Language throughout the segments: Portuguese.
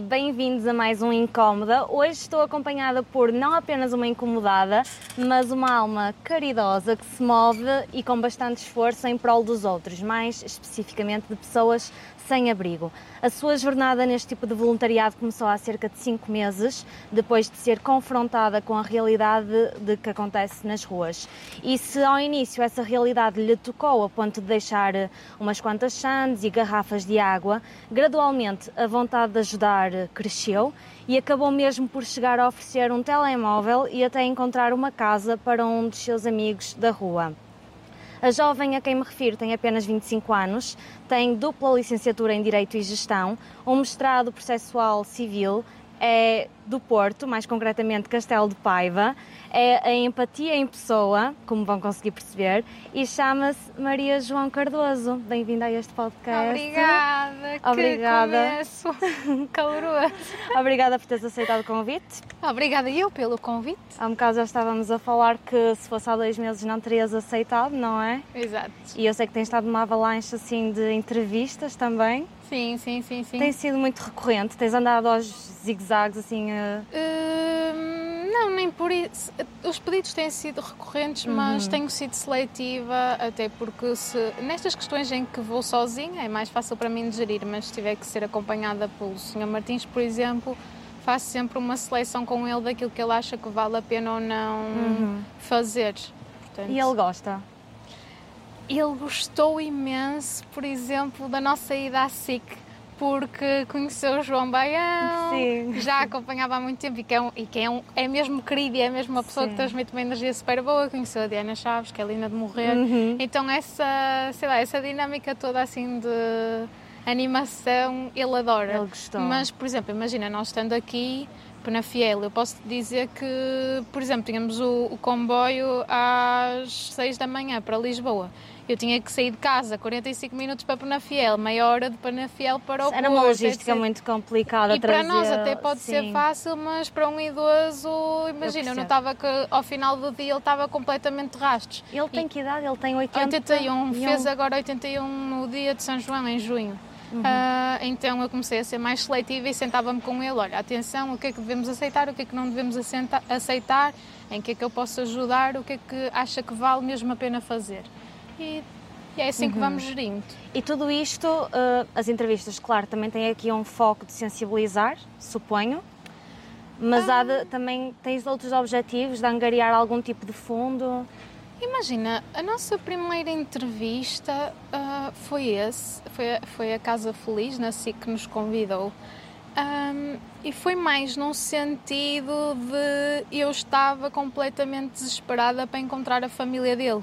bem-vindos a mais um Incómoda. Hoje estou acompanhada por não apenas uma incomodada, mas uma alma caridosa que se move e com bastante esforço em prol dos outros, mais especificamente de pessoas sem abrigo. A sua jornada neste tipo de voluntariado começou há cerca de cinco meses, depois de ser confrontada com a realidade de que acontece nas ruas. E se ao início essa realidade lhe tocou a ponto de deixar umas quantas sandes e garrafas de água, gradualmente a vontade de ajudar cresceu e acabou mesmo por chegar a oferecer um telemóvel e até encontrar uma casa para um dos seus amigos da rua. A jovem a quem me refiro tem apenas 25 anos, tem dupla licenciatura em Direito e Gestão, um mestrado processual civil, é do Porto, mais concretamente Castelo de Paiva, é a empatia em pessoa, como vão conseguir perceber, e chama-se Maria João Cardoso. Bem-vinda a este podcast. Obrigada, Obrigada. que caloroso. Obrigada por teres aceitado o convite. Obrigada eu pelo convite. Há um bocado já estávamos a falar que se fosse há dois meses não terias aceitado, não é? Exato. E eu sei que tens estado numa avalanche assim de entrevistas também. Sim, sim, sim, sim. Tem sido muito recorrente, tens andado aos zigue-zagues assim. Uh... Hum, não, nem por isso. Os pedidos têm sido recorrentes, Uhum. mas tenho sido seletiva, até porque se, nestas questões em que vou sozinha é mais fácil para mim de gerir, mas se tiver que ser acompanhada pelo Sr. Martins, por exemplo, faço sempre uma seleção com ele daquilo que ele acha que vale a pena ou não fazer. Portanto, E ele gosta. Ele gostou imenso, por exemplo, da nossa ida à SIC, porque conheceu o João Baião, Sim. já acompanhava há muito tempo e que, é, um, e que é, um- é mesmo querido e é mesmo uma pessoa Sim. que transmite uma energia super boa. Conheceu a Diana Chaves, que é linda de morrer. Uhum. Então, essa, sei lá, essa dinâmica toda assim de animação, ele adora. Ele gostou. Mas, por exemplo, imagina, nós estando aqui, Penafiel, eu posso dizer que, por exemplo, tínhamos o, o comboio às 6 da manhã para Lisboa. Eu tinha que sair de casa 45 minutos para Penafiel, meia hora de Penafiel para o Era uma Porto, logística etc. muito complicada. E para trazer- nós até pode ser Sim. fácil, mas para um idoso, imagina, eu, percebo. notava que ao final do dia ele estava completamente de rastros. Ele tem que idade? Ele tem 80 81, fez agora 81 no dia de São João, em junho. Uhum. Ah, então eu comecei a ser mais seletiva e sentava-me com ele, olha, atenção, o que é que devemos aceitar, o que é que não devemos aceitar, em que é que eu posso ajudar, o que é que acha que vale mesmo a pena fazer. E, e é assim que vamos gerindo. E tudo isto, eh, as entrevistas, claro, também têm aqui um foco de sensibilizar, suponho. Mas há Ah. de- também tens outros objetivos de angariar algum tipo de fundo. Imagina, a nossa primeira entrevista ah, foi esse, foi, a- foi a Casa Feliz, na SIC, que nos convidou. Ahm, e foi mais num sentido de eu estava completamente desesperada para encontrar a família dele.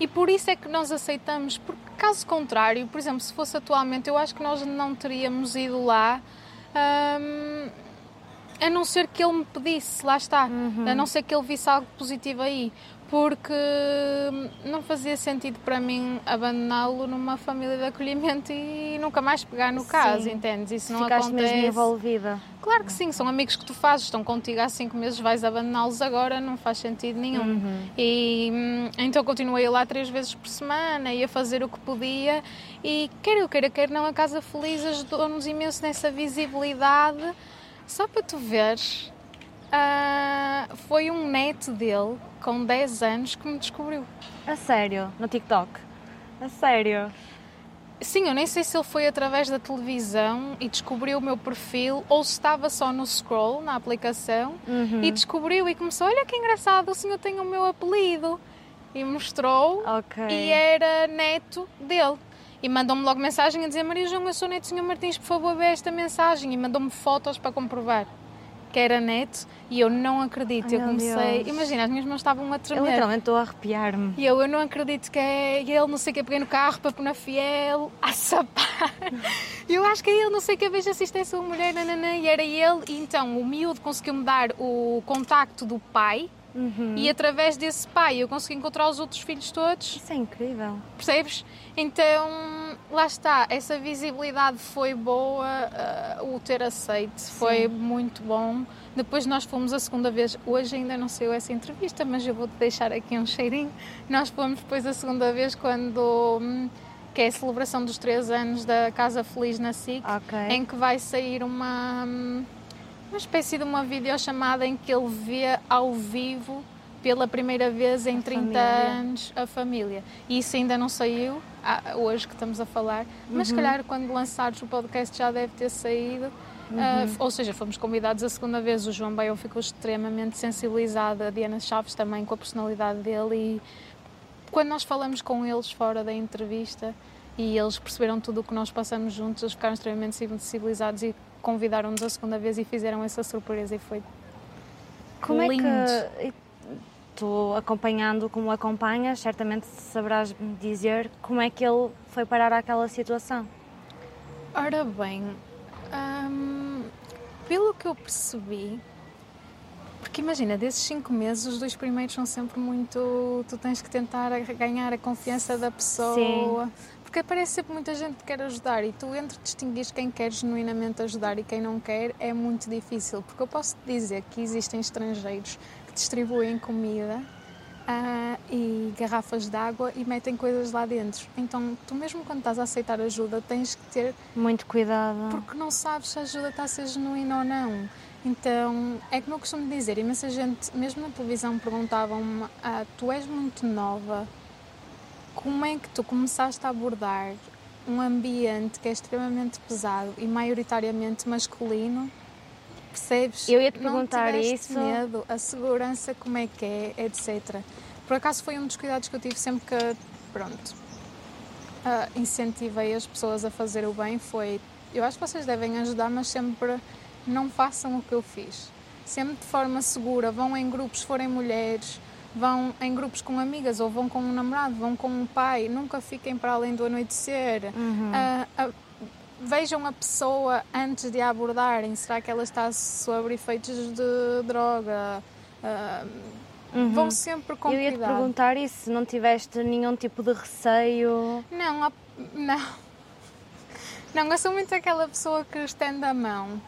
E por isso é que nós aceitamos, porque caso contrário, por exemplo, se fosse atualmente, eu acho que nós não teríamos ido lá. ahm, a não ser que ele me pedisse, lá está, a não ser que ele visse algo positivo aí, porque não fazia sentido para mim abandoná-lo numa família de acolhimento e nunca mais pegar no caso, Sim. entendes? Isso não Ficaste acontece. mesmo envolvida. Claro que sim, são amigos que tu fazes, estão contigo há cinco meses, vais abandoná-los agora, não faz sentido nenhum. Uhum. E hum, então continuei lá três vezes por semana, ia fazer o que podia e quer eu queira, quer não, a Casa Feliz ajudou-nos imenso nessa visibilidade. Só para tu veres, ah, foi um neto dele, com 10 anos, que me descobriu. A sério, no TikTok. A sério. Sim, eu nem sei se ele foi através da televisão e descobriu o meu perfil ou se estava só no scroll, na aplicação, Uhum. e descobriu e começou: Olha que engraçado, o senhor tem o meu apelido. E mostrou, Ok. e era neto dele. E mandou-me logo mensagem a dizer: Maria João, eu sou neto do senhor Martins, por favor, vê esta mensagem. E mandou-me fotos para comprovar que era neto. E eu não acredito. Ai, eu comecei, Deus. imagina, as minhas mãos estavam a Eu tremer. literalmente estou a arrepiar-me. E eu, eu não acredito que é ele, não sei o que, peguei no carro para pôr na fiel, a sapar. Eu acho que é ele, não sei o que, veja se isto é mulher, nananã, e era ele. E então o miúdo conseguiu-me dar o contacto do pai, Uhum. e através desse pai eu consegui encontrar os outros filhos todos, Isso é incrível. percebes? Então, lá está, essa visibilidade foi boa, ah, o ter aceito foi muito bom. Depois nós fomos a segunda vez, hoje ainda não saiu essa entrevista, mas eu vou-te deixar aqui um cheirinho. Nós fomos depois a segunda vez quando hum, que é a celebração dos três anos da Casa Feliz na SIC, Ok. em que vai sair uma, uma espécie de uma videochamada em que ele vê ao vivo pela primeira vez em A 30 família. anos a família. E isso ainda não saiu, hoje que estamos a falar, mas se Uhum. calhar quando lançares o podcast já deve ter saído. Ah, Uhum. ou seja, fomos convidados a segunda vez. O João Baião ficou extremamente sensibilizado, a Diana Chaves também com a personalidade dele. E quando nós falamos com eles fora da entrevista e eles perceberam tudo o que nós passamos juntos, eles ficaram extremamente sensibilizados e convidaram-nos a segunda vez e fizeram essa surpresa. E foi Como é lindo. que. Tu acompanhando como acompanhas, certamente saberás me dizer como é que ele foi parar àquela situação. Ora bem, hum, pelo que eu percebi, porque imagina, desses cinco meses, os dois primeiros são sempre muito. Tu tens que tentar ganhar a confiança da pessoa. Porque aparece sempre muita gente que quer ajudar e tu, entre distinguir quem quer genuinamente ajudar e quem não quer, é muito difícil. Porque eu posso te dizer que existem estrangeiros distribuem comida ah, e garrafas de água e metem coisas lá dentro. Então, tu mesmo quando estás a aceitar ajuda, tens que ter Muito cuidado. porque não sabes se a ajuda está a ser genuína ou não. Então, é como eu costumo dizer, imensa gente, mesmo na televisão, perguntavam-me: ah, Tu és muito nova, como é que tu começaste a abordar um ambiente que é extremamente pesado e maioritariamente masculino? Percebes? Eu ia te Não perguntar tiveste isso. medo, a segurança, como é que é, etc. Por acaso foi um dos cuidados que eu tive sempre que, pronto, ah, incentivei as pessoas a fazer o bem foi eu acho que vocês devem ajudar, mas sempre não façam o que eu fiz. Sempre de forma segura, vão em grupos, forem mulheres, vão em grupos com amigas ou vão com um namorado, vão com um pai, nunca fiquem para além do anoitecer. Uhum. Ah, ah, vejam a pessoa antes de a abordarem, será que ela está sob efeitos de droga? Ah, Uhum. Vão sempre com Eu ia te perguntar isso, se não tiveste nenhum tipo de receio. Não, não. Não, eu sou muito aquela pessoa que estende a mão,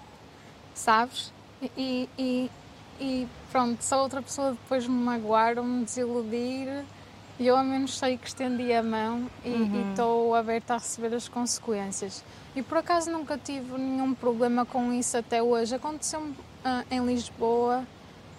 sabes? E, e, e pronto, se a outra pessoa depois me magoar ou me desiludir, eu ao menos sei que estendi a mão e e estou aberta a receber as consequências. E por acaso nunca tive nenhum problema com isso até hoje. Aconteceu-me ah, em Lisboa,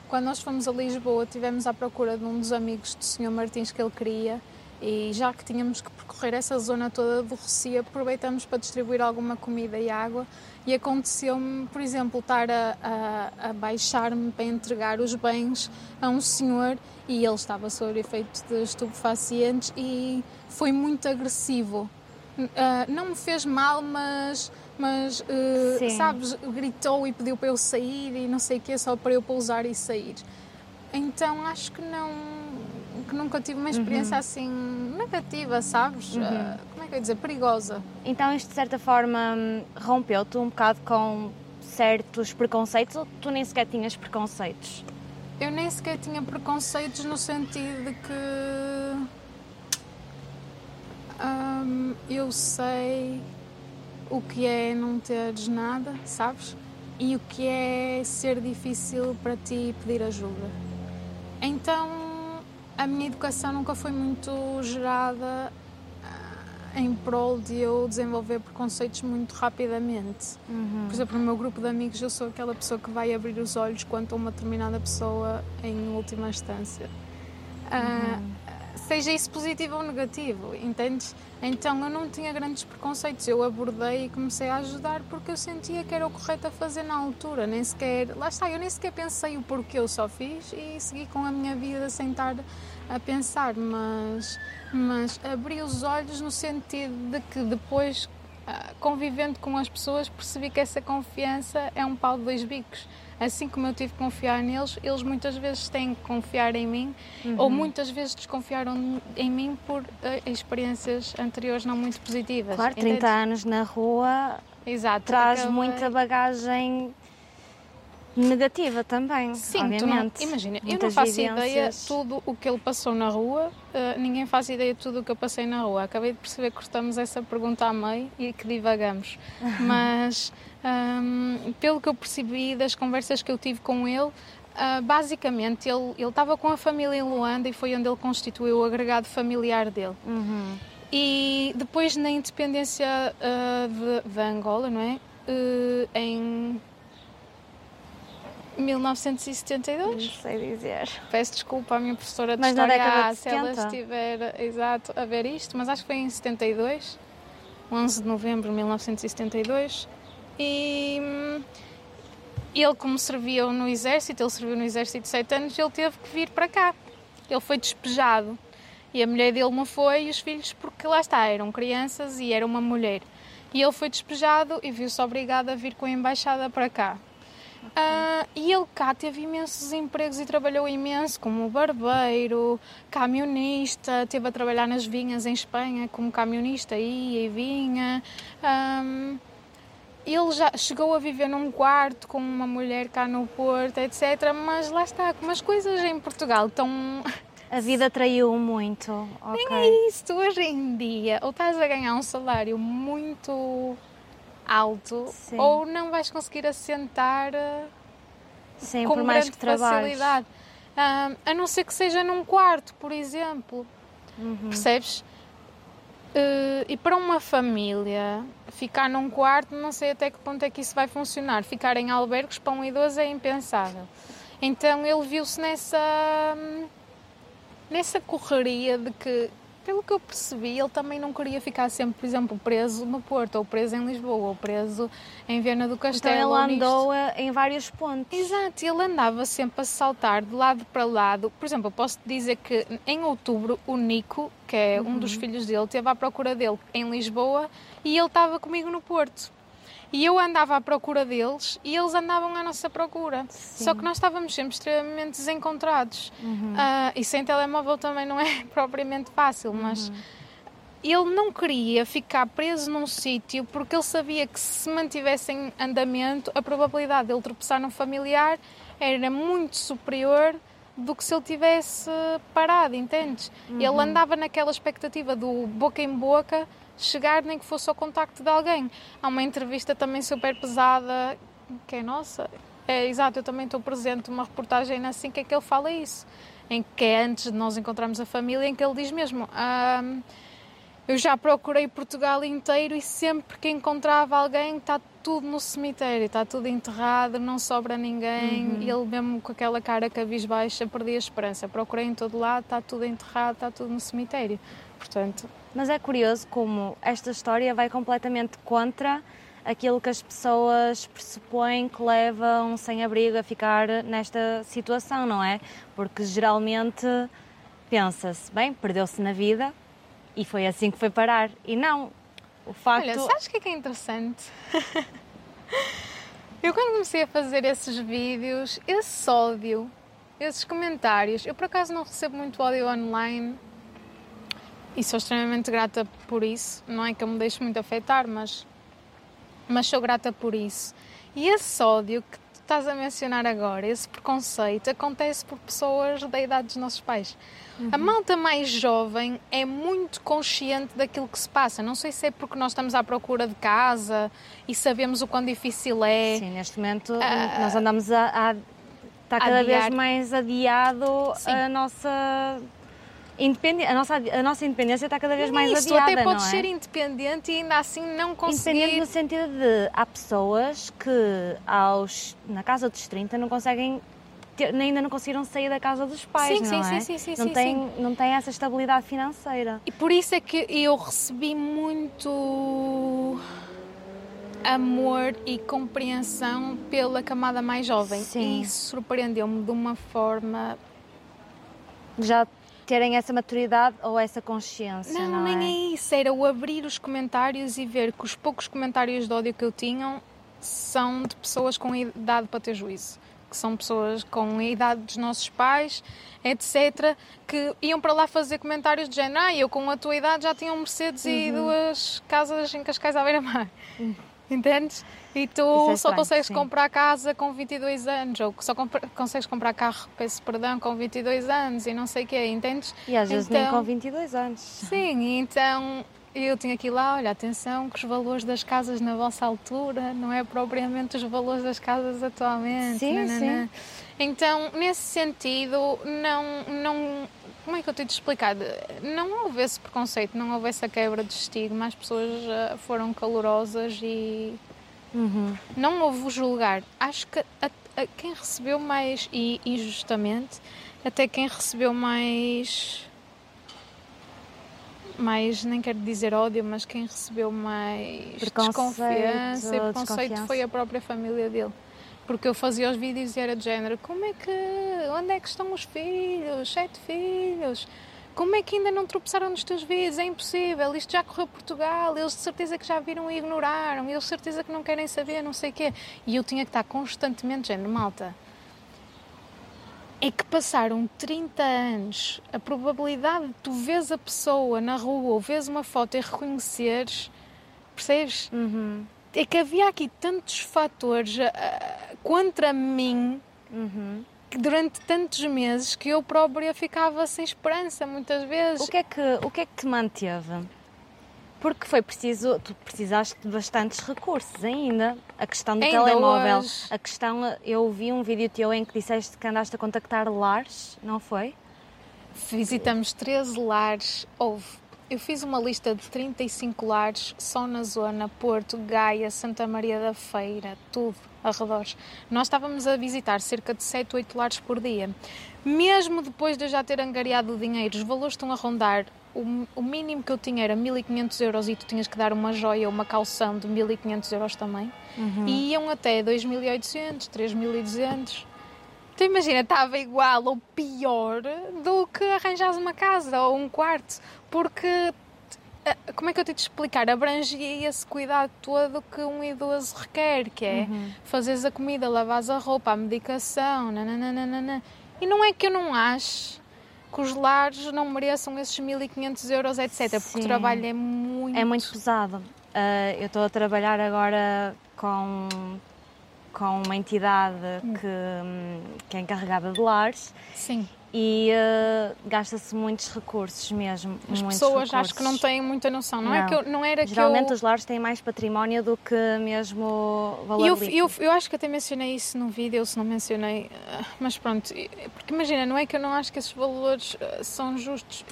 quando nós fomos a Lisboa, tivemos à procura de um dos amigos do Sr. Martins que ele queria e já que tínhamos que percorrer essa zona toda do Rocio, aproveitamos para distribuir alguma comida e água e aconteceu-me, por exemplo, estar a, a, a baixar-me para entregar os bens a um senhor e ele estava sob efeito de estupefacientes e foi muito agressivo. Ah, não me fez mal, mas, mas Sim. sabes, gritou e pediu para eu sair e não sei o quê, só para eu pousar e sair. Então acho que não que nunca tive uma experiência assim negativa, sabes? Ah, como é que eu ia dizer? Perigosa. Então isto de certa forma rompeu-te um bocado com certos preconceitos ou tu nem sequer tinhas preconceitos? Eu nem sequer tinha preconceitos no sentido de que hum, eu sei o que é não teres nada, sabes? E o que é ser difícil para ti pedir ajuda. Então a minha educação nunca foi muito gerada ah, em prol de eu desenvolver preconceitos muito rapidamente. Por exemplo, no meu grupo de amigos, eu sou aquela pessoa que vai abrir os olhos quanto a uma determinada pessoa em última instância. Ah, Seja isso positivo ou negativo, entendes? Então eu não tinha grandes preconceitos, eu abordei e comecei a ajudar porque eu sentia que era o correto a fazer na altura, nem sequer, lá está, eu nem sequer pensei o porquê, eu só fiz e segui com a minha vida sem estar a pensar, mas, mas abri os olhos no sentido de que depois ah, convivendo com as pessoas, percebi que essa confiança é um pau de dois bicos. Assim como eu tive que confiar neles, eles muitas vezes têm que confiar em mim, ou muitas vezes desconfiaram em mim por ah, experiências anteriores não muito positivas. Claro, 30 Entendes? anos na rua Exato. traz muita bagagem negativa também, Sim, obviamente. imagina, eu não faço ideia vivências. tudo o que ele passou na rua, eh, ninguém faz ideia de tudo o que eu passei na rua. Acabei de perceber que cortamos essa pergunta a meio e que divagamos. Mas, hum, pelo que eu percebi das conversas que eu tive com ele, ah, basicamente ele ele estava com a família em Luanda e foi onde ele constituiu o agregado familiar dele. Uhum. E depois na independência uh, de, de, Angola, não é? Uh, em 1972? Não sei dizer. Peço desculpa à minha professora de mas História se ela estiver exato, a ver isto, mas acho que foi em 72, 11 de novembro de 1972. E hum, ele, como servia no exército, ele serviu no exército de 7 anos, ele teve que vir para cá. Ele foi despejado. E a mulher dele não foi, e os filhos, porque lá está, eram crianças e era uma mulher. E ele foi despejado e viu-se obrigado a vir com a embaixada para cá. Uh, e ele cá teve imensos empregos e trabalhou imenso, como barbeiro, camionista, teve a trabalhar nas vinhas em Espanha como camionista, ia e vinha. Um, ele já chegou a viver num quarto com uma mulher cá no Porto, etc. Mas lá está, como as coisas em Portugal estão. A vida traiu muito. Okay. Nem é isso. Hoje em dia, ou estás a ganhar um salário muito alto, Sim. ou não vais conseguir assentar eh, Sim, com por mais grande facilidade. Um, a não ser que seja num quarto, por exemplo. Uhum. Percebes? Uh, e para uma família, ficar num quarto, não sei até que ponto é que isso vai funcionar. Ficar em albergues para um idoso é impensável. Então ele viu-se nessa, nessa correria de que pelo que eu percebi, ele também não queria ficar sempre, por exemplo, preso no Porto, ou preso em Lisboa, ou preso em Viana do Castelo. Então ele andou em vários pontos. Exato, ele andava sempre a saltar de lado para lado. Por exemplo, eu posso dizer que em outubro o Nico, que é uhum. um dos uhum. filhos dele, esteve à procura dele em Lisboa e ele estava comigo no Porto. E eu andava à procura deles e eles andavam à nossa procura. Sim. Só que nós estávamos sempre extremamente desencontrados. Uhum. Uh, e sem telemóvel também não é propriamente fácil, mas. Uhum. Ele não queria ficar preso num sítio porque ele sabia que se mantivesse em andamento, a probabilidade de ele tropeçar num familiar era muito superior do que se ele tivesse parado, entendes? Uhum. Ele andava naquela expectativa do boca em boca chegar nem que fosse ao contacto de alguém. Há uma entrevista também super pesada, que é nossa. É, exato, eu também estou presente uma reportagem assim que é que ele fala isso, em que é antes de nós encontrarmos a família, em que ele diz mesmo. Eu já procurei Portugal inteiro e sempre que encontrava alguém está tudo no cemitério, está tudo enterrado, não sobra ninguém. Uhum. E ele mesmo com aquela cara cabisbaixa perdia a esperança. Procurei em todo lado, está tudo enterrado, está tudo no cemitério. Portanto, mas é curioso como esta história vai completamente contra aquilo que as pessoas pressupõem que leva um sem-abrigo a ficar nesta situação, não é? Porque geralmente pensa-se, bem, perdeu-se na vida e foi assim que foi parar. E não, o facto... Olha, sabes o que é, que é interessante? eu quando comecei a fazer esses vídeos, esse ódio, esses comentários, eu por acaso não recebo muito ódio online, e sou extremamente grata por isso. Não é que eu me deixe muito afetar, mas, mas sou grata por isso. E esse ódio que estás a mencionar agora, esse preconceito, acontece por pessoas da idade dos nossos pais. Uhum. A malta mais jovem é muito consciente daquilo que se passa. Não sei se é porque nós estamos à procura de casa e sabemos o quão difícil é. Sim, neste momento uh, nós andamos a, a está cada adiar. vez mais adiado Sim. a nossa a, nossa, a nossa independência está cada vez não mais isso, adiada, até podes é? ser independente e ainda assim não conseguir... Independente no sentido de, há pessoas que aos, na casa dos 30 não conseguem ter, ainda não conseguiram sair da casa dos pais, sim, não sim, é? Sim, sim, não sim, tem, sim. Não tem essa estabilidade financeira. E por isso é que eu recebi muito amor e compreensão pela camada mais jovem. Sim. E isso surpreendeu-me de uma forma... Já terem essa maturidade ou essa consciência. Não, não nem é? é isso. Era o abrir os comentários e ver que os poucos comentários de ódio que eu tinha são de pessoas com idade para ter juízo. Que são pessoas com a idade dos nossos pais, etc., que iam para lá fazer comentários de género: ah, eu com a tua idade já tinha um Mercedes uhum. e duas casas em Cascais à beira-mar. Uhum. Entendes? E tu é só consegues sim. comprar casa com 22 anos, ou só consegues comprar carro, peço perdão, com 22 anos e não sei o quê, entendes? E às vezes então, nem com 22 anos. Sim, então eu tinha aqui lá, olha, atenção que os valores das casas na vossa altura não é propriamente os valores das casas atualmente. Sim, sim. Então, nesse sentido, não, não como é que eu tenho de explicar? Não houve esse preconceito, não houve essa quebra de estigma, as pessoas uh, foram calorosas e Uhum. não houve o julgar. Acho que a, a- quem recebeu mais, e injustamente, até quem recebeu mais. Mais, nem quero dizer ódio, mas quem recebeu mais Preconceito, desconfiança e preconceito desconfiança. foi a própria família dele. Porque eu fazia os vídeos e era de género: como é que. onde é que estão os filhos? Sete filhos? Como é que ainda não tropeçaram nos teus vídeos? É impossível, isto já correu Portugal, eles de certeza que já viram e ignoraram, eles de certeza que não querem saber, não sei o quê. E eu tinha que estar constantemente, género, malta. É que passaram 30 anos, a probabilidade de tu vês a pessoa na rua ou vês uma foto e reconheceres, percebes? Uhum. É que havia aqui tantos fatores ah, contra mim Uhum. que durante tantos meses que eu própria ficava sem esperança muitas vezes. O que, é que, o que é que te manteve? Porque foi preciso, tu precisaste de bastantes recursos ainda. A questão do Ainda telemóvel, hoje. a questão, eu vi um vídeo teu em que disseste que andaste a contactar lares, não foi? Visitamos 13 lares. Houve. Eu fiz uma lista de 35 lares só na zona Porto, Gaia, Santa Maria da Feira, tudo, arredores. Nós estávamos a visitar cerca de 7, 8 lares por dia. Mesmo depois de eu já ter angariado o dinheiro, os valores estão a rondar. O, o mínimo que eu tinha era 1500 euros e tu tinhas que dar uma joia ou uma calção de 1500 euros também. E iam até 2800, 3200. Então imagina, estava igual ou pior do que arranjares uma casa ou um quarto, porque eh, como é que eu tenho de explicar? Abrangia esse cuidado todo que um idoso requer, que é fazeres a comida, lavares a roupa, a medicação, nananana. E não é que eu não acho que os lares não mereçam esses 1500 euros, etc. Porque Sim. o trabalho é muito. É muito pesado. Ah, eu estou a trabalhar agora com, com uma entidade que, hum, que é encarregada de lares Sim. e ah, gasta-se muitos recursos mesmo. As pessoas acho que não recursos. têm muita noção. Não, é Não. que eu, não era Geralmente que eu... os lares têm mais património do que mesmo valor E eu, eu, eu acho que até mencionei isso no vídeo, se não mencionei, ah, mas pronto, porque imagina, não é que eu não acho que esses valores ah, são justos,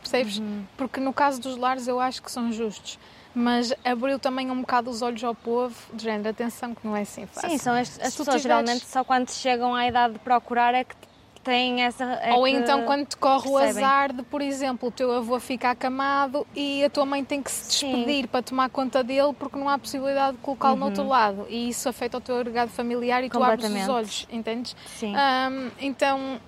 percebes? Uhum. Porque no caso dos lares eu acho que são justos, mas abriu também um bocado os olhos ao povo, de género, atenção que não é assim fácil. Sim, são as, as pessoas tiveres- geralmente só quando chegam à idade de procurar é que têm essa. é Ou então quando te corre o percebem. azar de, por exemplo, o teu avô ficar acamado e a tua mãe tem que se Sim. despedir para tomar conta dele porque não há possibilidade de colocá-lo no outro lado. E isso afeta o teu agregado familiar e tu abres os olhos, entendes? Sim. Ahm, então,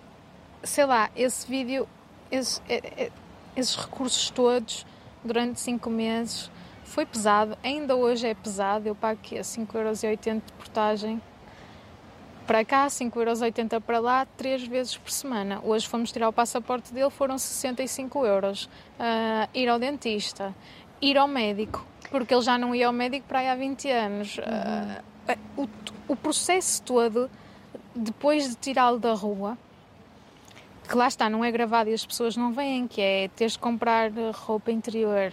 sei lá, esse vídeo, esse- é- é- esses recursos todos, durante 5 meses, foi pesado. Ainda hoje é pesado. Eu pago aqui a 5,80€ de portagem para cá, 5,80€ para lá, três vezes por semana. Hoje fomos tirar o passaporte dele, foram 65 euros. Ah, ir ao dentista, ir ao médico, porque ele já não ia ao médico para aí há 20 anos. Ah, o, o processo todo, depois de tirá-lo da rua, que lá está, não é gravado e as pessoas não veem, que é teres de comprar roupa interior,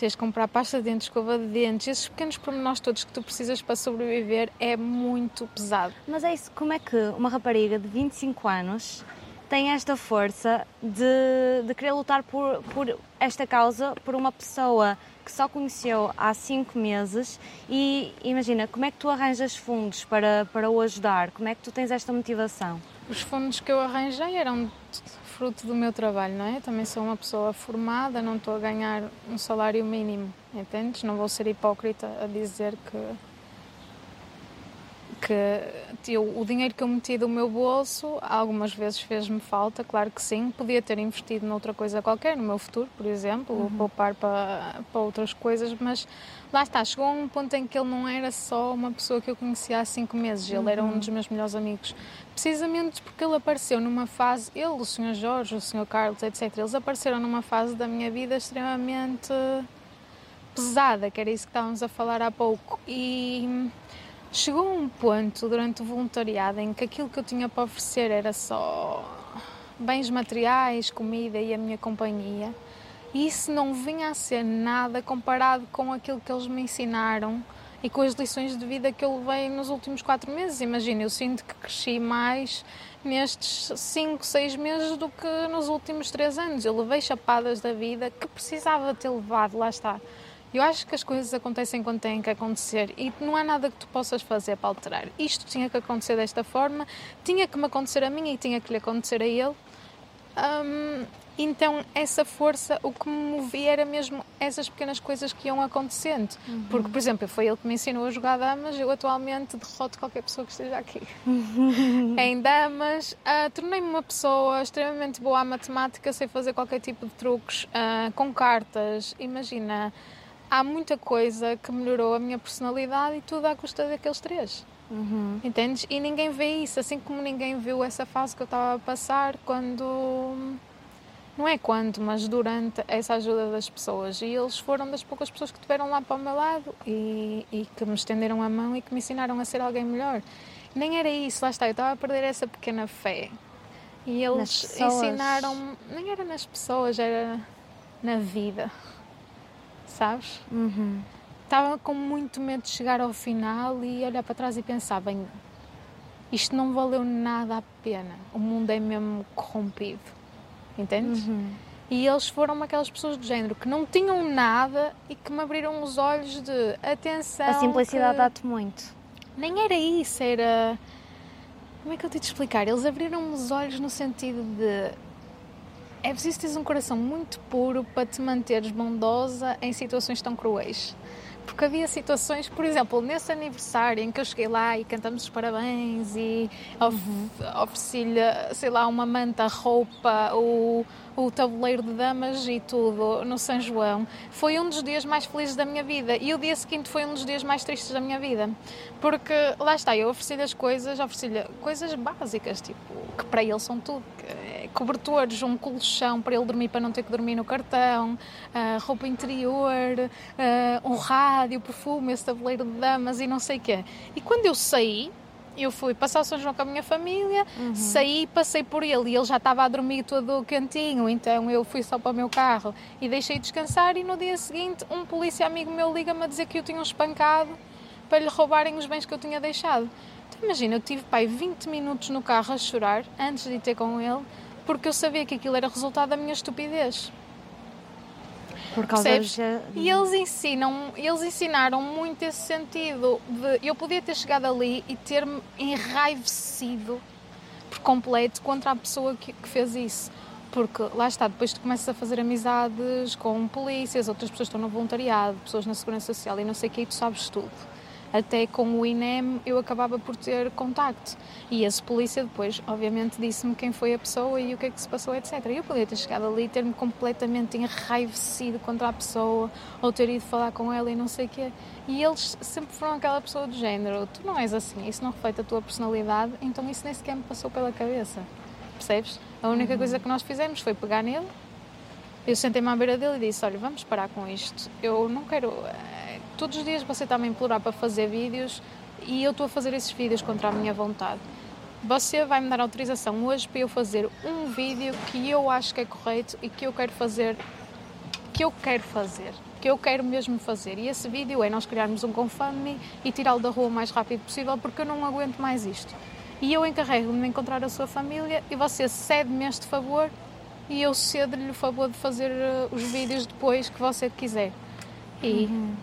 teres de comprar pasta de dentes, escova de dentes, esses pequenos pormenores todos que tu precisas para sobreviver é muito pesado. Mas é isso, como é que uma rapariga de 25 anos tem esta força de, de querer lutar por, por esta causa por uma pessoa que só conheceu há 5 meses e imagina, como é que tu arranjas fundos para, para o ajudar? Como é que tu tens esta motivação? Os fundos que eu arranjei eram fruto do meu trabalho, não é? Também sou uma pessoa formada, não estou a ganhar um salário mínimo, entendes? Não vou ser hipócrita a dizer que que eu, o dinheiro que eu meti do meu bolso algumas vezes fez-me falta, claro que sim. Podia ter investido noutra coisa qualquer, no meu futuro, por exemplo, ou poupar para, para outras coisas, mas lá está, chegou a um ponto em que ele não era só uma pessoa que eu conhecia há cinco meses, ele era um dos meus melhores amigos. Precisamente porque ele apareceu numa fase, ele, o Sr. Jorge, o Sr. Carlos, etc., eles apareceram numa fase da minha vida extremamente pesada, que era isso que estávamos a falar há pouco. E chegou um ponto durante o voluntariado em que aquilo que eu tinha para oferecer era só bens materiais, comida e a minha companhia. E isso não vinha a ser nada comparado com aquilo que eles me ensinaram e com as lições de vida que eu levei nos últimos quatro meses. Imagina, eu sinto que cresci mais nestes 5, 6 meses do que nos últimos 3 anos. Eu levei chapadas da vida que precisava ter levado, lá está. Eu acho que as coisas acontecem quando têm que acontecer e não há nada que tu possas fazer para alterar. Isto tinha que acontecer desta forma, tinha que me acontecer a mim e tinha que lhe acontecer a ele. Um, então, essa força, o que me movia era mesmo essas pequenas coisas que iam acontecendo. Uhum. Porque, por exemplo, foi ele que me ensinou a jogar damas, eu atualmente derroto qualquer pessoa que esteja aqui. Uhum. em damas, uh, tornei-me uma pessoa extremamente boa à matemática, sei fazer qualquer tipo de truques uh, com cartas. Imagina, há muita coisa que melhorou a minha personalidade e tudo à custa daqueles três. Uhum. Entendes? E ninguém vê isso, assim como ninguém viu essa fase que eu estava a passar quando não é quando, mas durante essa ajuda das pessoas. E eles foram das poucas pessoas que estiveram lá para o meu lado e, e, que me estenderam a mão e que me ensinaram a ser alguém melhor. Nem era isso, lá está, eu estava a perder essa pequena fé. E eles ensinaram nem era nas pessoas, era na vida, sabes? Uhum. Estava com muito medo de chegar ao final e olhar para trás e pensar: bem, isto não valeu nada a pena, o mundo é mesmo corrompido entendes? Uhum. E eles foram aquelas pessoas do género que não tinham nada e que me abriram os olhos de atenção. A simplicidade que... dá-te muito. Nem era isso, era. Como é que eu te explicar? Eles abriram os olhos no sentido de. É preciso teres um coração muito puro para te manteres bondosa em situações tão cruéis. Porque havia situações, por exemplo, nesse aniversário em que eu cheguei lá e cantamos os parabéns e ofereci-lhe, sei lá, uma manta, roupa, o, o tabuleiro de damas e tudo no São João. Foi um dos dias mais felizes da minha vida e o dia seguinte foi um dos dias mais tristes da minha vida. Porque lá está, eu ofereci-lhe as coisas, ofereci-lhe coisas básicas, tipo, que para ele são tudo cobertores, um colchão para ele dormir para não ter que dormir no cartão, roupa interior, um rádio, perfume, esse tabuleiro de damas e não sei o quê. E quando eu saí, eu fui passar o São João com a minha família, uhum. saí, passei por ele e ele já estava a dormir todo cantinho, então eu fui só para o meu carro e deixei descansar e no dia seguinte um polícia amigo meu liga-me a dizer que eu tinha um espancado para lhe roubarem os bens que eu tinha deixado. Então imagina, eu tive pai 20 minutos no carro a chorar antes de ir ter com ele porque eu sabia que aquilo era resultado da minha estupidez. Por causa de... E eles ensinam, eles ensinaram muito esse sentido de eu podia ter chegado ali e ter-me enraivecido por completo contra a pessoa que, que fez isso. Porque lá está, depois tu começas a fazer amizades com polícias, outras pessoas estão no voluntariado, pessoas na segurança social e não sei o que, e tu sabes tudo até com o INEM eu acabava por ter contacto. E esse polícia depois, obviamente, disse-me quem foi a pessoa e o que é que se passou, etc. Eu podia ter chegado ali e ter-me completamente enraivecido contra a pessoa ou ter ido falar com ela e não sei o quê. E eles sempre foram aquela pessoa do género: tu não és assim, isso não reflete a tua personalidade, então isso nem sequer me passou pela cabeça. Percebes? A única uhum. coisa que nós fizemos foi pegar nele. Eu sentei-me à beira dele e disse: Olha, vamos parar com isto. Eu não quero todos os dias você está a implorar para fazer vídeos e eu estou a fazer esses vídeos contra a minha vontade. Você vai me dar autorização hoje para eu fazer um vídeo que eu acho que é correto e que eu quero fazer, que eu quero fazer, que eu quero mesmo fazer. E esse vídeo é nós criarmos um GoFundMe e tirá-lo da rua o mais rápido possível porque eu não aguento mais isto. E eu encarrego-me de encontrar a sua família e você cede-me este favor e eu cedo-lhe o favor de fazer uh, os vídeos depois que você quiser. E uhum.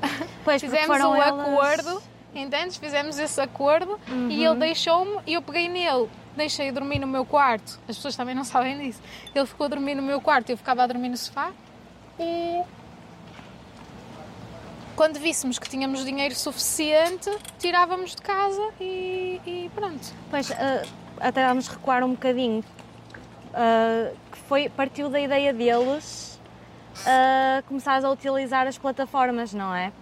Pois, Fizemos o elas... acordo, entendes? Fizemos esse acordo uhum. e ele deixou-me e eu peguei nele. Deixei dormir no meu quarto. As pessoas também não sabem disso. Ele ficou a dormir no meu quarto, eu ficava a dormir no sofá e quando víssemos que tínhamos dinheiro suficiente, tirávamos de casa e, e pronto. Pois, uh, até vamos recuar um bocadinho. Uh, que foi, partiu da ideia deles uh, começares a utilizar as plataformas, não é?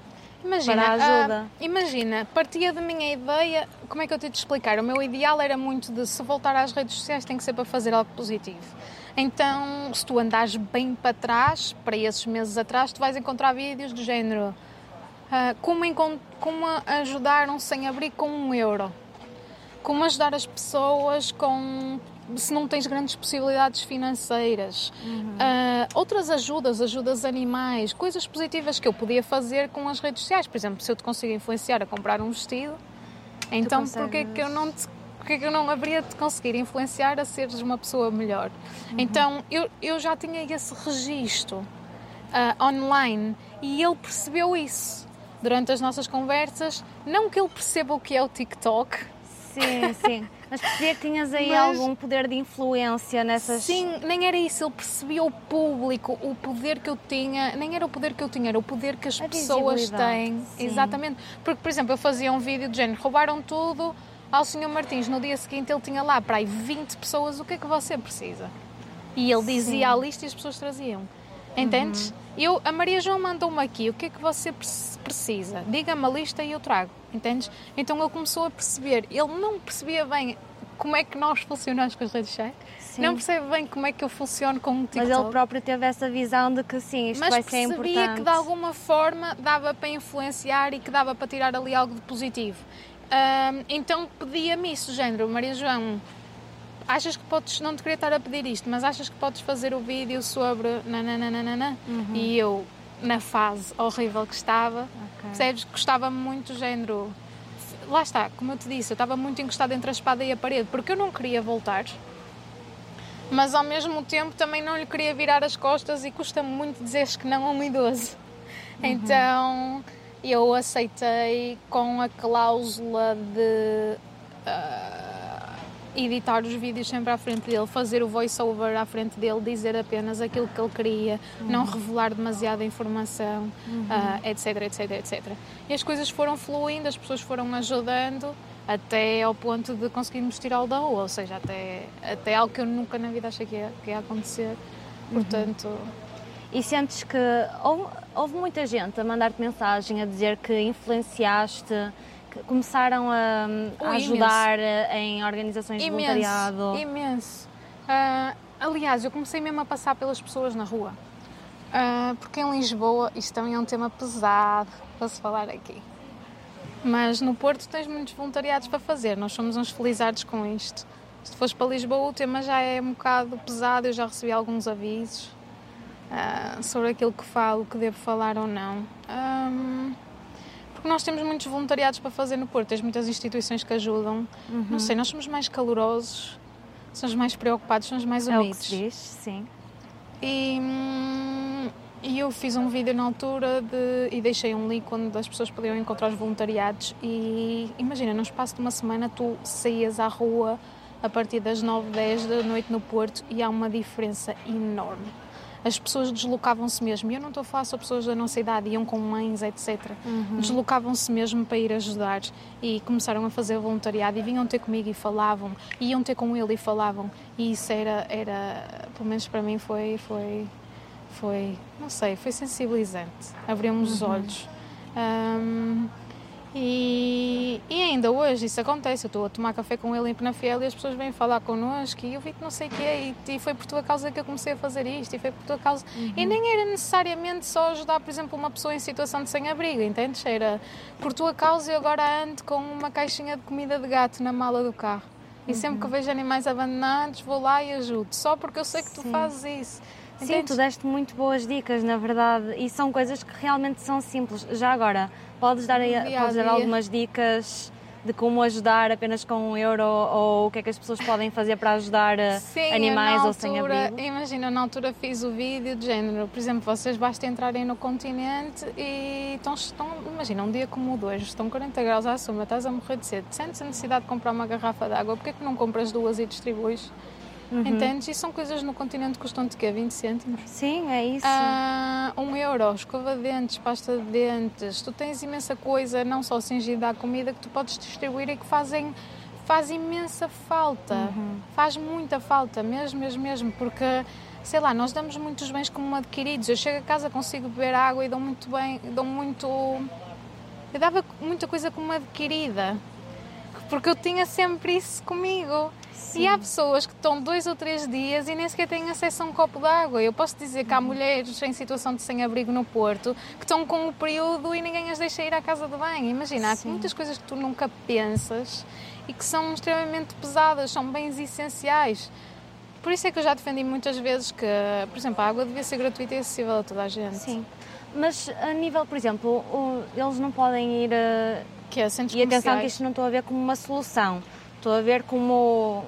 Imagina, para a ajuda. Uh, imagina, partia da minha ideia, como é que eu te de explicar? O meu ideal era muito de se voltar às redes sociais tem que ser para fazer algo positivo. Então, se tu andares bem para trás, para esses meses atrás, tu vais encontrar vídeos do género uh, como, como ajudar um sem-abrigo com um euro, como ajudar as pessoas com se não tens grandes possibilidades financeiras. Uhum. Uh, outras ajudas, ajudas animais, coisas positivas que eu podia fazer com as redes sociais. Por exemplo, se eu te consigo influenciar a comprar um vestido, então porquê que eu não te porque que eu não haveria de conseguir influenciar a seres uma pessoa melhor? Uhum. Então eu, eu já tinha esse registro uh, online e ele percebeu isso durante as nossas conversas. Não que ele perceba o que é o TikTok. Sim, sim. Mas percebia que tinhas aí Mas, algum poder de influência nessas. Sim, nem era isso. Ele percebia o público, o poder que eu tinha. Nem era o poder que eu tinha, era o poder que as A pessoas têm. Sim. Exatamente. Porque, por exemplo, eu fazia um vídeo de género: roubaram tudo ao Sr. Martins. No dia seguinte ele tinha lá para aí 20 pessoas. O que é que você precisa? E ele dizia Sim. a lista e as pessoas traziam. Entendes? Uhum. Eu, a Maria João mandou-me aqui, o que é que você precisa? Diga-me a lista e eu trago, entendes? Então ele começou a perceber, ele não percebia bem como é que nós funcionamos com as redes sociais, sim. não percebe bem como é que eu funciono com o TikTok. Mas ele próprio teve essa visão de que sim, isto Mas vai ser importante. Mas que de alguma forma dava para influenciar e que dava para tirar ali algo de positivo. Um, então pedia-me isso, género, Maria João, achas que podes, não te queria estar a pedir isto, mas achas que podes fazer o vídeo sobre nananana? Uhum. E eu, na fase horrível que estava, okay. percebes? Gostava-me muito do género. Lá está, como eu te disse, eu estava muito encostada entre a espada e a parede, porque eu não queria voltar, mas ao mesmo tempo também não lhe queria virar as costas e custa-me muito dizer que não a um idoso. Uhum. Então eu aceitei com a cláusula de. Uh, editar os vídeos sempre à frente dele, fazer o voice-over à frente dele, dizer apenas aquilo que ele queria, uhum. não revelar demasiada informação, uhum. uh, etc, etc, etc. E as coisas foram fluindo, as pessoas foram ajudando até ao ponto de conseguirmos tirá-lo da rua, ou seja, até, até algo que eu nunca na vida achei que ia, que ia acontecer. Uhum. Portanto. E sentes que houve, houve muita gente a mandar-te mensagem a dizer que influenciaste começaram a, a ajudar imenso. em organizações imenso, de voluntariado? Imenso. Uh, aliás, eu comecei mesmo a passar pelas pessoas na rua. Uh, porque em Lisboa isto também é um tema pesado para se falar aqui. Mas no Porto tens muitos voluntariados para fazer, nós somos uns felizardos com isto. Se fores para Lisboa, o tema já é um bocado pesado, eu já recebi alguns avisos uh, sobre aquilo que falo, que devo falar ou não. Um, porque nós temos muitos voluntariados para fazer no Porto, tens muitas instituições que ajudam. Uhum. Não sei, nós somos mais calorosos, somos mais preocupados, somos mais unidos. É o que se diz, sim. E, hum, e eu fiz um vídeo na altura de, e deixei um link onde as pessoas podiam encontrar os voluntariados. E imagina, no espaço de uma semana tu saías à rua a partir das 9, 10 da noite no Porto e há uma diferença enorme as pessoas deslocavam-se mesmo. E eu não estou a falar só pessoas da nossa idade, iam com mães, etc. Uhum. Deslocavam-se mesmo para ir ajudar e começaram a fazer voluntariado e vinham ter comigo e falavam, e iam ter com ele e falavam. E isso era, era pelo menos para mim, foi, foi, foi não sei, foi sensibilizante. Abriu-me os uhum. olhos. Um, e, e, ainda hoje isso acontece. Eu estou a tomar café com ele em Penafiel e as pessoas vêm falar connosco e eu vi que não sei o que é e, foi por tua causa que eu comecei a fazer isto e foi por tua causa. Uhum. E nem era necessariamente só ajudar, por exemplo, uma pessoa em situação de sem-abrigo, entendes? Era por tua causa eu agora ando com uma caixinha de comida de gato na mala do carro. E uhum. sempre que vejo animais abandonados vou lá e ajudo, só porque eu sei que tu Sim. fazes isso. Sim, tu deste muito boas dicas, na verdade, e são coisas que realmente são simples. Já agora, podes dar, podes dar algumas dicas de como ajudar apenas com um euro ou o que é que as pessoas podem fazer para ajudar eh, Sim, animais altura, ou sem abrigo? Imagina, na altura fiz o vídeo de género, por exemplo, vocês basta entrarem no continente e estão, estão imagina, um dia como o de hoje, estão 40 graus à sombra, estás a morrer de sede, sentes a necessidade de comprar uma garrafa de água, porquê é que não compras duas e distribuis? Uhum. Entendes? E são coisas no continente que custam de quê? 20 cêntimos? Sim, é isso. Ah, um euro, escova de dentes, pasta de dentes. Tu tens imensa coisa, não só cingida à comida, que tu podes distribuir e que fazem faz imensa falta. Uhum. Faz muita falta, mesmo, mesmo, mesmo, porque sei lá, nós damos muitos bens como adquiridos. Eu chego a casa, consigo beber água e dou muito bem, dou muito. Eu dava muita coisa como adquirida, porque eu tinha sempre isso comigo. Sim. E há pessoas que estão dois ou três dias e nem sequer têm acesso a um copo de água. Eu posso dizer que há uhum. mulheres em situação de sem-abrigo no Porto que estão com o período e ninguém as deixa ir à casa de banho. Imagina, Sim. há muitas coisas que tu nunca pensas e que são extremamente pesadas, são bens essenciais. Por isso é que eu já defendi muitas vezes que, por exemplo, a água devia ser gratuita e acessível a toda a gente. Sim. Mas a nível, por exemplo, eles não podem ir. Que é, centros e atenção que isto não estou a ver como uma solução Estou a ver como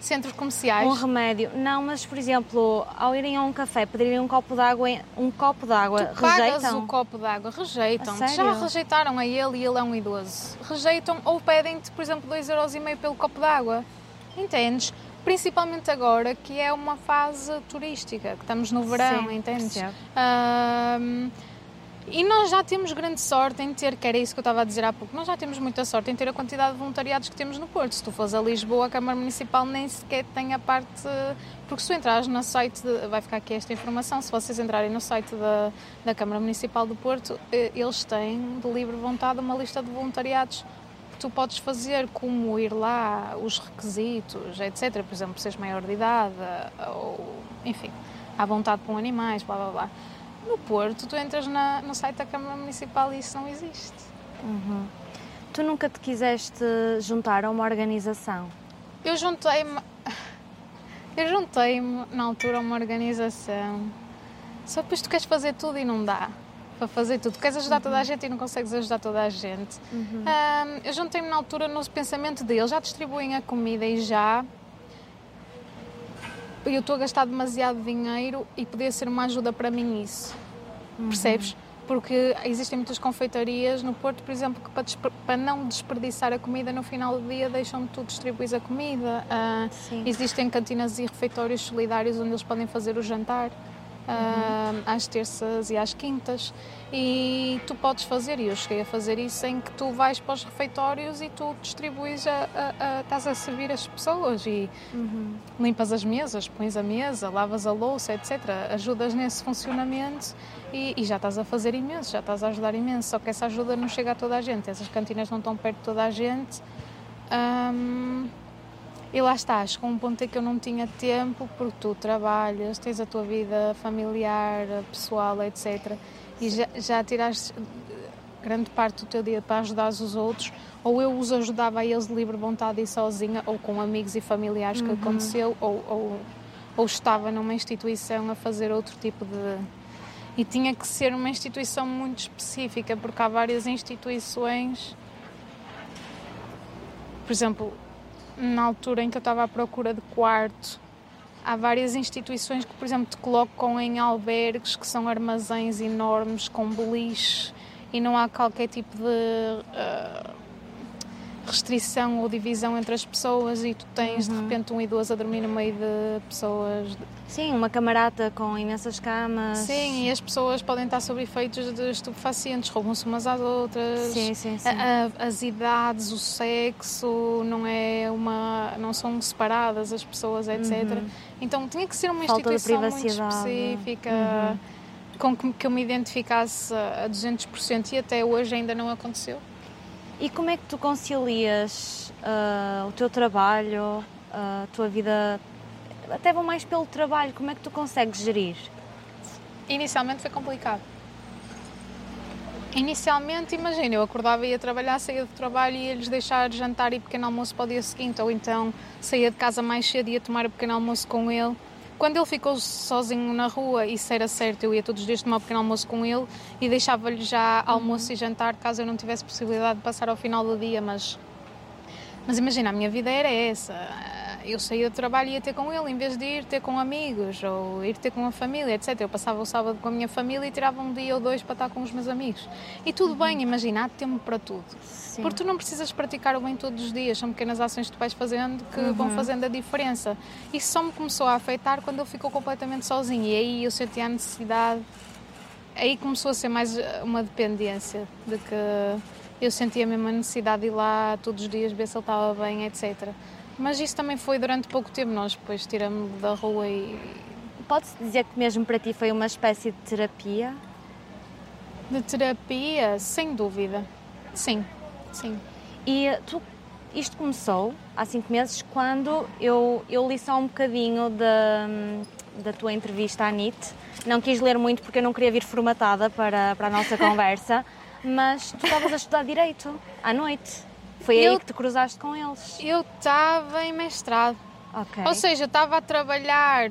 Centros comerciais. um remédio. Não, mas por exemplo, ao irem a um café pedirem um copo de água, um copo de água, Tu pagas rejeitam. o copo d'água, rejeitam. Já rejeitaram a ele e ele é um idoso. Rejeitam ou pedem-te, por exemplo, 2,5€ pelo copo d'água. Entendes? Principalmente agora que é uma fase turística, que estamos no verão, Sim, entendes? percebo. E nós já temos grande sorte em ter, que era isso que eu estava a dizer há pouco, nós já temos muita sorte em ter a quantidade de voluntariados que temos no Porto. Se tu fores a Lisboa, a Câmara Municipal nem sequer tem a parte. Porque se tu entrares no site, de- vai ficar aqui esta informação, se vocês entrarem no site da, da Câmara Municipal do Porto, eh, eles têm de livre vontade uma lista de voluntariados que tu podes fazer, como ir lá, os requisitos, etc. Por exemplo, seres maior de idade, ou enfim, à vontade com animais, blá blá blá. No Porto, tu entras na- no site da Câmara Municipal e isso não existe. Tu nunca te quiseste juntar a uma organização? Eu juntei-me. Eu juntei-me na altura a uma organização. Só que depois tu queres fazer tudo e não dá para fazer tudo. Tu queres ajudar toda a gente e não consegues ajudar toda a gente. Ahm, eu juntei-me na altura no pensamento deles, já distribuem a comida e já. Eu estou a gastar demasiado dinheiro e podia ser uma ajuda para mim isso. Percebes? Porque existem muitas confeitarias no Porto, por exemplo, que para, para não desperdiçar a comida no final do dia deixam-me tu distribuir a comida. Sim. Existem cantinas e refeitórios solidários onde eles podem fazer o jantar. Ah, às terças e às quintas e tu podes fazer, e eu cheguei a fazer isso em que tu vais para os refeitórios e tu distribuis, a, a- a- estás a servir as pessoas e limpas as mesas, pões a mesa, lavas a louça, etc. Ajudas nesse funcionamento e, e já estás a fazer imenso, já estás a ajudar imenso. Só que essa ajuda não chega a toda a gente, essas cantinas não estão perto de toda a gente. Ahm, e lá estás, com um ponto em que eu não tinha tempo, porque tu trabalhas, tens a tua vida familiar, pessoal, etc. E já, já tiraste grande parte do teu dia para ajudar os outros, ou eu os ajudava a eles de livre vontade e sozinha, ou com amigos e familiares que aconteceu, ou, ou, ou estava numa instituição a fazer outro tipo de. E tinha que ser uma instituição muito específica, porque há várias instituições. Por exemplo, na altura em que eu estava à procura de quarto, há várias instituições que, por exemplo, te colocam em albergues que são armazéns enormes com beliche e não há qualquer tipo de ah, restrição ou divisão entre as pessoas e tu tens de repente um idoso a dormir no meio de pessoas. Sim, uma camarata com imensas camas. Sim, e as pessoas podem estar sob efeitos de estupefacientes, roubam-se umas às outras. Sim, sim, sim. A- a- as idades, o sexo, não é uma, não são separadas as pessoas, etc. Então tinha que ser uma Uhum. Falta instituição muito específica, Uhum. com que, que eu me identificasse a 200% e até hoje ainda não aconteceu. E como é que tu concilias ah, o teu trabalho, a tua vida? Até vou mais pelo trabalho, como é que tu consegues gerir? Inicialmente foi complicado. Inicialmente, imagina, eu acordava e ia trabalhar, saía do trabalho e ia lhes deixar jantar e pequeno almoço para o dia seguinte, ou então saía de casa mais cedo e ia tomar o pequeno almoço com ele. Quando ele ficou sozinho na rua, isso era certo, eu ia todos os dias tomar o pequeno almoço com ele e deixava-lhe já almoço e jantar caso eu não tivesse possibilidade de passar ao final do dia, mas mas imagina, a minha vida era essa. Eu saía do trabalho e ia ter com ele, em vez de ir ter com amigos ou ir ter com a família, etc. Eu passava o sábado com a minha família e tirava um dia ou dois para estar com os meus amigos. E tudo bem, imagina, há tempo para tudo. Sim. Porque tu não precisas praticar o bem todos os dias, são pequenas ações que tu vais fazendo que vão fazendo a diferença. Isso só me começou a afetar quando ele ficou completamente sozinho e aí eu senti a necessidade. Aí começou a ser mais eh, uma dependência de que eu sentia mesmo a necessidade de ir lá todos os dias ver se ele estava bem, etc. Mas isso também foi durante pouco tempo, nós depois tiramos da rua e Pode-se dizer que mesmo para ti foi uma espécie de terapia? de terapia, sem dúvida. Sim, sim. E tu, isto começou há cinco meses quando eu, eu li só um bocadinho da, da tua entrevista à NIT. Não quis ler muito porque eu não queria vir formatada para, para a nossa conversa, mas tu estavas a estudar Direito à noite. Foi aí Eu- que te cruzaste com eles. Eu estava em mestrado. Ok. Ou seja, eu estava a trabalhar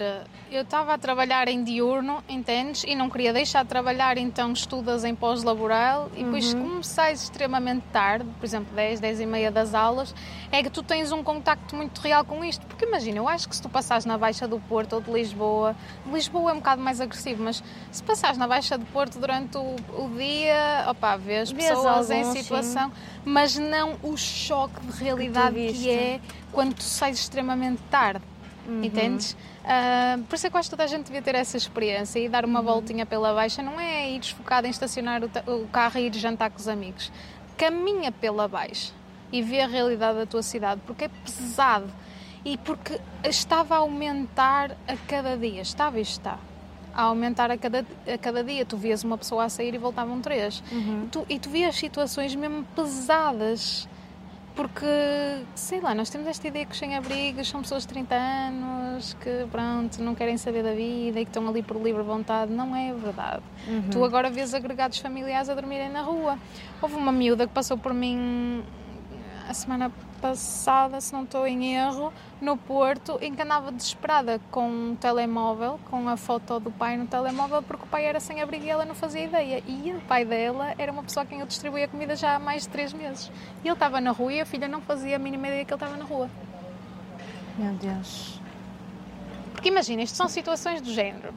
eu estava a trabalhar em diurno, entendes? E não queria deixar de trabalhar, então estudas em pós-laboral e depois Uhum. como sais extremamente tarde, por exemplo 10, 10 e meia das aulas, é que tu tens um contacto muito real com isto. Porque imagina, eu acho que se tu passares na Baixa do Porto ou de Lisboa, Lisboa é um bocado mais agressivo, mas se passares na Baixa do Porto durante o, o dia, opá, vês Vês pessoas em alguns, sim. situação, mas não o choque de realidade que, viste. é quando tu sais extremamente tarde. Uhum. Entendes? Ah, por isso é que eu acho que toda a gente devia ter essa experiência e dar Uhum. uma voltinha pela baixa. Não é ir focado em estacionar o, o carro e ir jantar com os amigos. Caminha pela baixa e vê a realidade da tua cidade, porque é pesado e porque estava a aumentar a cada dia. Estava e está. A aumentar a cada, a cada dia. Tu vias uma pessoa a sair e voltavam três. Uhum. Tu- e tu vias situações mesmo pesadas. Porque, sei lá, nós temos esta ideia que os sem-abrigos são pessoas de 30 anos, que pronto, não querem saber da vida e que estão ali por livre vontade. Não é verdade. Uhum. Tu agora vês agregados familiares a dormirem na rua. Houve uma miúda que passou por mim a semana passada, se não estou em erro, no Porto, em que andava desesperada com um telemóvel, com a foto do pai no telemóvel, porque o pai era sem abrigo e ela não fazia ideia. E o pai dela era uma pessoa a quem eu distribuía comida já há mais de três meses. E ele estava na rua e a filha não fazia a mínima ideia que ele estava na rua. Meu Deus. Porque imagina, isto são situações do género.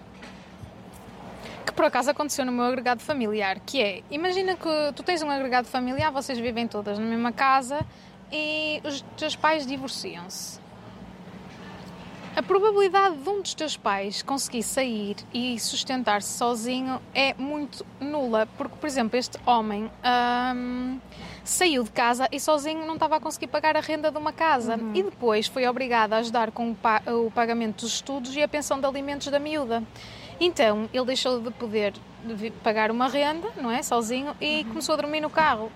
Que por acaso aconteceu no meu agregado familiar, que é, imagina que tu tens um agregado familiar, vocês vivem todas na mesma casa e os teus pais divorciam-se. A probabilidade de um dos teus pais conseguir sair e sustentar-se sozinho é muito nula, porque, por exemplo, este homem hum, saiu de casa e sozinho não estava a conseguir pagar a renda de uma casa e depois foi obrigado a ajudar com o, pa- o pagamento dos estudos e a pensão de alimentos da miúda. Então ele deixou de poder pagar uma renda, não é? Sozinho e começou a dormir no carro.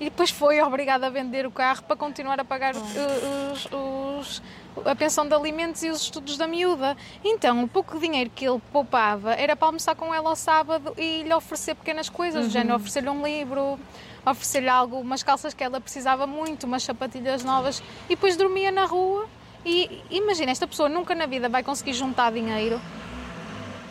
E depois foi obrigado a vender o carro para continuar a pagar os- os- a pensão de alimentos e os estudos da miúda. Então, o pouco dinheiro que ele poupava era para almoçar com ela ao sábado e lhe oferecer pequenas coisas, do género oferecer-lhe um livro, oferecer-lhe algo, umas calças que ela precisava muito, umas sapatilhas novas, e depois dormia na rua. E imagina, esta pessoa nunca na vida vai conseguir juntar dinheiro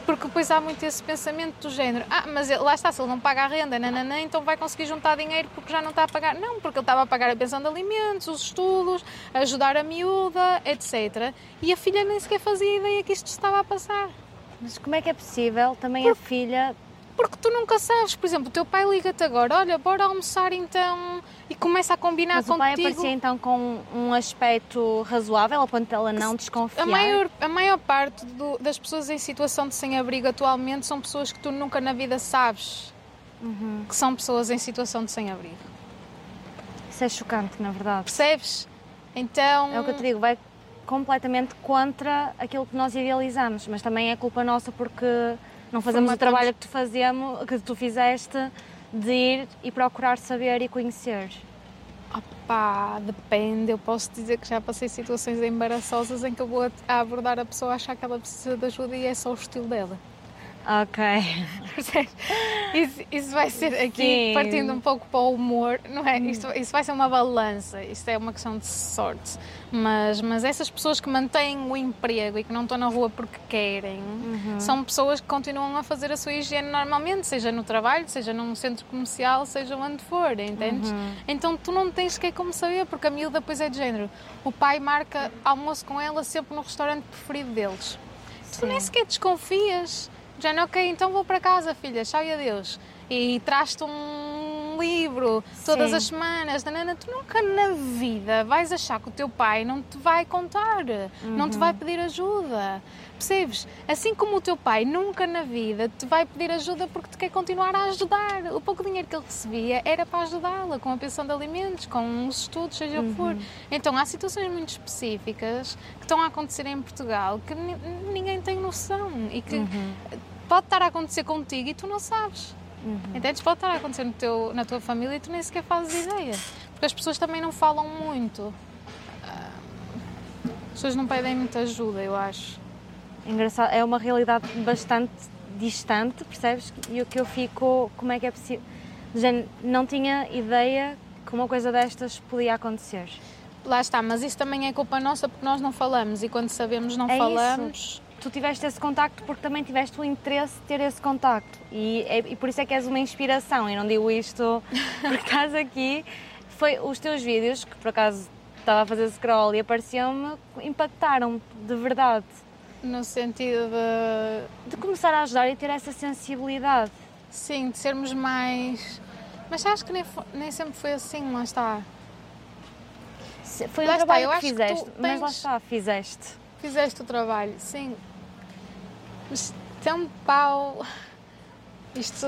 porque depois há muito esse pensamento do género, ah, mas lá está, se ele não paga a renda, nananã, então vai conseguir juntar dinheiro porque já não está a pagar. Não, porque ele estava a pagar a pensão de alimentos, os estudos, ajudar a miúda, etc. E a filha nem sequer fazia ideia que isto estava a passar. Mas como é que é possível também a filha Porque tu nunca sabes, por exemplo, o teu pai liga-te agora, olha, bora almoçar então, e começa a combinar Mas o pai contigo. aparecia então com um aspecto razoável, ao ponto dela não desconfiar. A maior, a maior parte do- das pessoas em situação de sem-abrigo atualmente são pessoas que tu nunca na vida sabes Uhum. que são pessoas em situação de sem-abrigo. Isso é chocante, na verdade. Percebes? Então. É o que eu te digo, vai completamente contra aquilo que nós idealizamos, mas também é culpa nossa porque não fazemos o trabalho que tu, fazemos, que tu fizeste de ir e procurar saber e conhecer. Opá, depende. Eu posso dizer que já passei situações embaraçosas em que eu vou a abordar a pessoa achar que ela precisa de ajuda e é só o estilo dela. Ok. Isso, isso vai ser aqui, Sim. partindo um pouco para o humor, não é? Isto, isso vai ser uma balança, isto é uma questão de sorte. Mas, mas essas pessoas que mantêm o emprego e que não estão na rua porque querem, são pessoas que continuam a fazer a sua higiene normalmente, seja no trabalho, seja num centro comercial, seja onde for, entendes? Então tu não tens que como saber, porque a miúda depois é de género. O pai marca almoço com ela sempre no restaurante preferido deles. Tu nem sequer desconfias. Já não, ok, então vou para casa, filha, tchau e adeus. E traz-te um livro todas Sim. as semanas. Nanana, tu nunca na vida vais achar que o teu pai não te vai contar, não te vai pedir ajuda. Percebes? Assim como o teu pai nunca na vida te vai pedir ajuda porque te quer continuar a ajudar. O pouco dinheiro que ele recebia era para ajudá-la com a pensão de alimentos, com os estudos, seja o que for. Então há situações muito específicas que estão a acontecer em Portugal que ni- ninguém tem noção e que pode estar a acontecer contigo e tu não sabes. Entendes? Pode estar a acontecer no teu, na tua família e tu nem sequer fazes ideia. Porque as pessoas também não falam muito. Ah, As pessoas não pedem muita ajuda, eu acho. Engraçado, é uma realidade bastante distante, percebes? E o que eu fico, como é que é possível? Não tinha ideia que uma coisa destas podia acontecer. Lá está, mas isso também é culpa nossa porque nós não falamos e quando sabemos não É isso. Tu tiveste esse contacto porque também tiveste o interesse de ter esse contacto. E, é, e por isso é que és uma inspiração. E não digo isto porque estás aqui. Foi os teus vídeos, que por acaso estava a fazer scroll e apareciam-me, impactaram-me de verdade. No sentido de. De começar a ajudar e ter essa sensibilidade. Sim, de sermos mais. Mas acho que nem, nem sempre foi assim, lá está. Foi lá um está, trabalho que fizeste, que mas lá está, fizeste. Fizeste o trabalho, sim. Mas tem pau. Isto,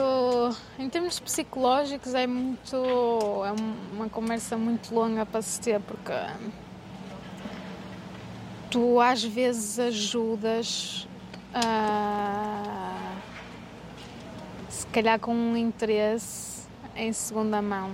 em termos psicológicos, é muito. É uma conversa muito longa para se ter, porque tu às vezes ajudas a. se calhar com um interesse em segunda mão,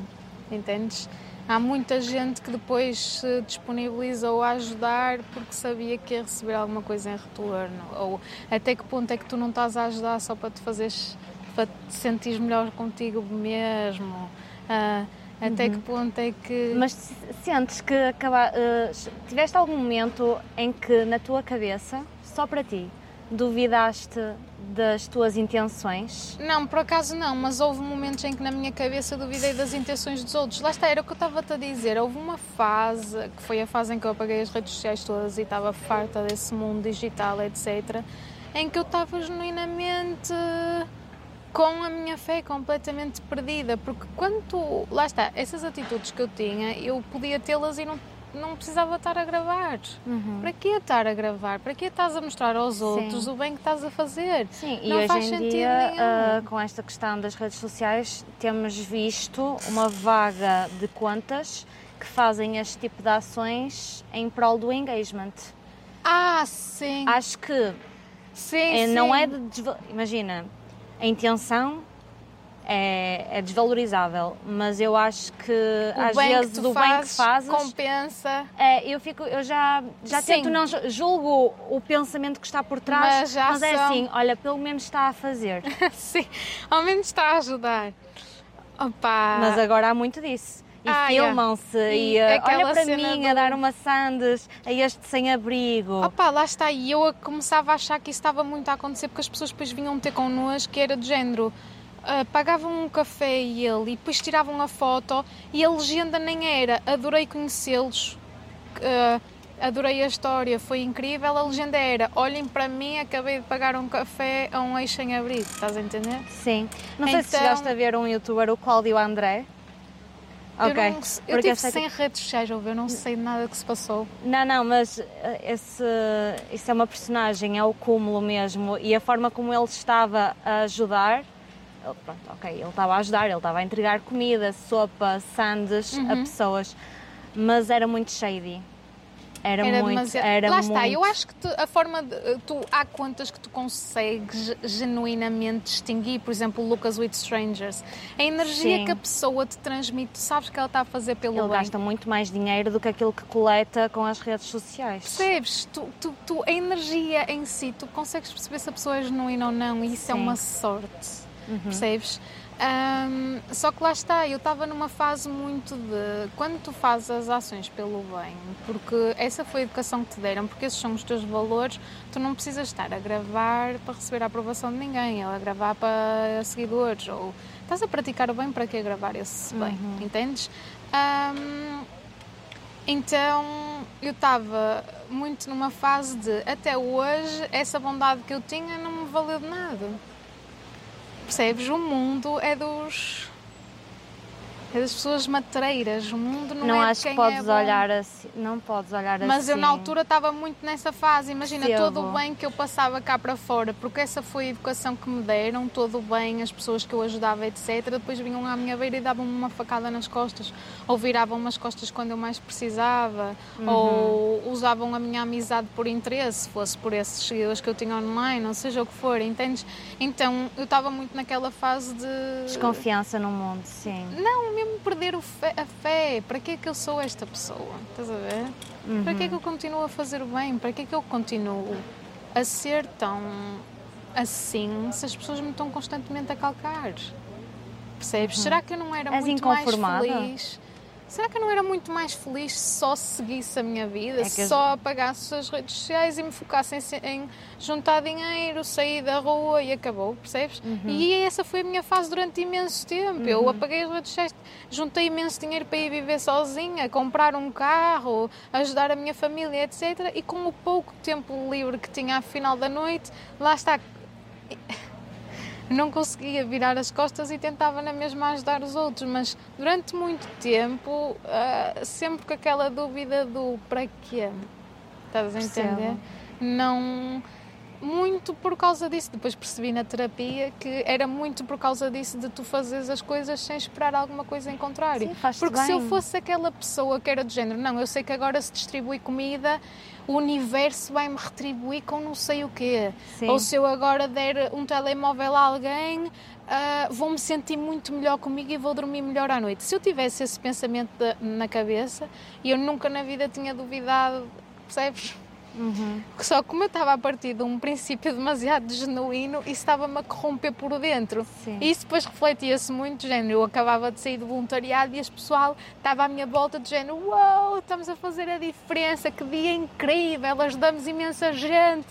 entendes? Há muita gente que depois se disponibilizou a ajudar porque sabia que ia receber alguma coisa em retorno. Ou até que ponto é que tu não estás a ajudar só para te fazeres, para te sentir melhor contigo mesmo? Uh, até uhum. que ponto é que. Mas sentes que acaba, uh, tiveste algum momento em que na tua cabeça, só para ti, duvidaste das tuas intenções? Não, por acaso não, mas houve momentos em que na minha cabeça duvidei das intenções dos outros. Lá está, era o que eu estava-te a dizer. Houve uma fase, que foi a fase em que eu apaguei as redes sociais todas e estava farta desse mundo digital, etc., em que eu estava genuinamente com a minha fé completamente perdida, porque quando tu, lá está, essas atitudes que eu tinha, eu podia tê-las e não não precisava estar a gravar. Uhum. Para que estar a gravar? Para que estás a mostrar aos outros Sim. o bem que estás a fazer? Sim, não e faz hoje em dia, uh, com esta questão das redes sociais, temos visto uma vaga de contas que fazem este tipo de ações em prol do engagement. Ah, sim. Acho que sim, é, sim. não é de. Imagina, a intenção é, é, desvalorizável, mas eu acho que o às vezes o bem que fazes compensa. É, eu fico, eu já já tento não julgo o pensamento que está por trás, mas, mas é assim, olha, pelo menos está a fazer. Sim, ao menos está a ajudar. Opa. Mas agora há muito disso. E ah, filmam-se e, e uh, olha para mim do... a dar uma sandes a este sem-abrigo. Opa, lá está. E eu começava a achar que isso estava muito a acontecer porque as pessoas depois vinham ter connosco que era do género uh, pagavam um café e ele e depois tiravam a foto e a legenda nem era adorei conhecê-los, uh, adorei a história, foi incrível. A legenda era olhem para mim, acabei de pagar um café a um ex sem abrigo, estás a entender? Sim. Não então, sei se então chegaste a ver um youtuber, o Cláudio André. Eu, não, eu tive sem redes sociais, eu não sei nada que se passou. Não, não, mas eh, esse, isso é uma personagem, é o cúmulo mesmo. E a forma como ele estava a ajudar ele, pronto, ok, ele estava a ajudar, ele estava a entregar comida, sopa, sandes uhum. a pessoas, mas era muito shady. Era, era muito, demasiado... era Lá muito... está, eu acho que tu, a forma de, tu há contas que tu consegues genuinamente distinguir, por exemplo, Lucas with Strangers. A energia Sim. que a pessoa te transmite, tu sabes que ela está a fazer pelo Ele bem. gasta muito mais dinheiro do que aquilo que coleta com as redes sociais. Percebes? Tu, tu, tu, a energia em si, tu consegues perceber se a pessoa é genuína ou não e isso Sim. é uma sorte uhum. percebes? Um, só que lá está, eu estava numa fase muito de quando tu fazes as ações pelo bem, porque essa foi a educação que te deram, porque esses são os teus valores, tu não precisas estar a gravar para receber a aprovação de ninguém, ou a gravar para seguidores, ou estás a praticar o bem para que gravar esse bem, uhum. entendes? Um, então eu estava muito numa fase de até hoje essa bondade que eu tinha não me valeu de nada percebes? O mundo é dos é das pessoas matreiras. O mundo não, não é acho que podes é olhar assim, não podes olhar Mas assim. eu na altura estava muito nessa fase. Imagina todo o bem que eu passava cá para fora, porque essa foi a educação que me deram, todo o bem, as pessoas que eu ajudava, etc. Depois vinham à minha beira e davam-me uma facada nas costas, ou viravam-me as costas quando eu mais precisava, uhum. ou usavam a minha amizade por interesse, fosse por esses seguidores que eu tinha online, ou seja o que for, entendes? Então eu estava muito naquela fase de desconfiança no mundo, sim. Não, mesmo perder a fé. Para que é que eu sou esta pessoa? Estás a ver? Uhum. Para que é que eu continuo a fazer o bem? Para que é que eu continuo a ser tão assim se as pessoas me estão constantemente a calcar? Percebes? Uhum. Será que eu não era És muito mais feliz? Será que eu não era muito mais feliz se só seguisse a minha vida, É se que as- só apagasse as redes sociais e me focasse em, em juntar dinheiro, sair da rua e acabou, percebes? Uhum. E essa foi a minha fase durante imenso tempo. Eu apaguei as redes sociais, juntei imenso dinheiro para ir viver sozinha, comprar um carro, ajudar a minha família, etc. E com o pouco tempo livre que tinha ao final da noite, lá está. Não conseguia virar as costas e tentava na mesma ajudar os outros, mas durante muito tempo, ah, sempre com aquela dúvida do para quê? Estás a entender? Não. Muito por causa disso. Depois percebi na terapia que era muito por causa disso de tu fazeres as coisas sem esperar alguma coisa em contrário. Sim, Porque se eu bem. fosse aquela pessoa que era do género, não, eu sei que agora se distribui comida, o universo vai-me retribuir com não sei o quê. Sim. Ou se eu agora der um telemóvel a alguém, ah, vou-me sentir muito melhor comigo e vou dormir melhor à noite. Se eu tivesse esse pensamento da- na cabeça, e eu nunca na vida tinha duvidado, percebes? Uhum. Só que como eu estava a partir de um princípio demasiado genuíno, isso estava-me a corromper por dentro. Sim. E isso depois refletia-se muito, género. Eu acabava de sair do voluntariado e as pessoal estava à minha volta, de género, uau, estamos a fazer a diferença, que dia incrível, ajudamos imensa gente.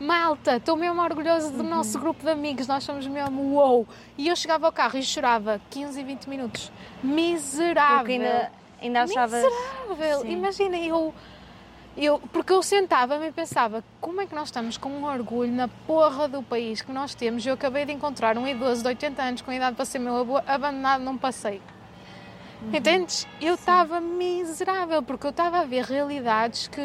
Malta, estou mesmo orgulhosa do nosso grupo de amigos, nós somos mesmo uou. E eu chegava ao carro e chorava 15 e 20 minutos. Miserável. Porque ainda, ainda achavas. Miserável. Sim. Imagina, eu, eu. Porque eu sentava-me e pensava, como é que nós estamos com um orgulho na porra do país que nós temos? Eu acabei de encontrar um idoso de 80 anos com idade para ser meu avô abandonado num passeio. Uhum. Entendes? Eu estava miserável porque eu estava a ver realidades que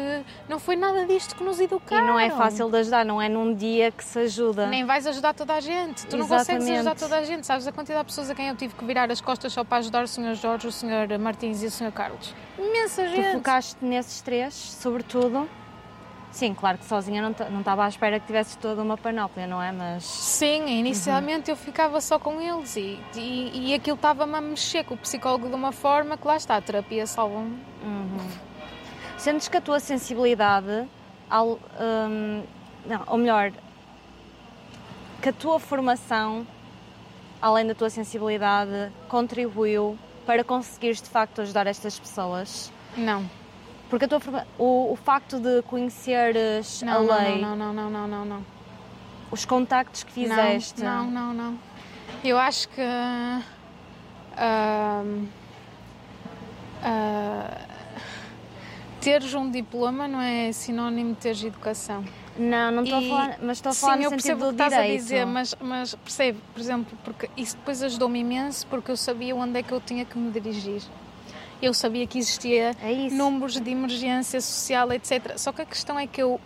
não foi nada disto que nos E educaram. não é fácil de ajudar, não é num dia que se ajuda. Nem vais ajudar toda a gente. Tu não consegues Exatamente. ajudar toda a gente. Sabes a quantidade de pessoas a quem eu tive que virar as costas só para ajudar o Sr. Jorge, o Sr. Martins e o Sr. Carlos? Imensa Tu gente. focaste nesses três, sobretudo. Sim, claro que sozinha não ta- não estava à espera que tivesses toda uma panóplia, não é? Mas Sim, inicialmente eu ficava só com eles e, e, e aquilo estava-me a mexer com o psicólogo de uma forma que lá está, a terapia salva-me. sentes que a tua sensibilidade, ao, hum, não, ou melhor, que a tua formação, além da tua sensibilidade, contribuiu para conseguires de facto ajudar estas pessoas? Não, Porque a tua forma, o, o facto de conheceres não, a não, lei, não, não, não, não, não, não. os contactos que fizeste, Não, não, não, não. Eu acho que ahm, ah, teres um diploma não é sinónimo de teres educação. não, não estou a falar, mas estou a Sim, falar no eu percebo o que estás a dizer, mas, mas percebo, por exemplo, porque isso depois ajudou-me imenso porque eu sabia onde é que eu tinha que me dirigir. Eu sabia que existia É números de emergência social, etc. Só que a questão é que eu.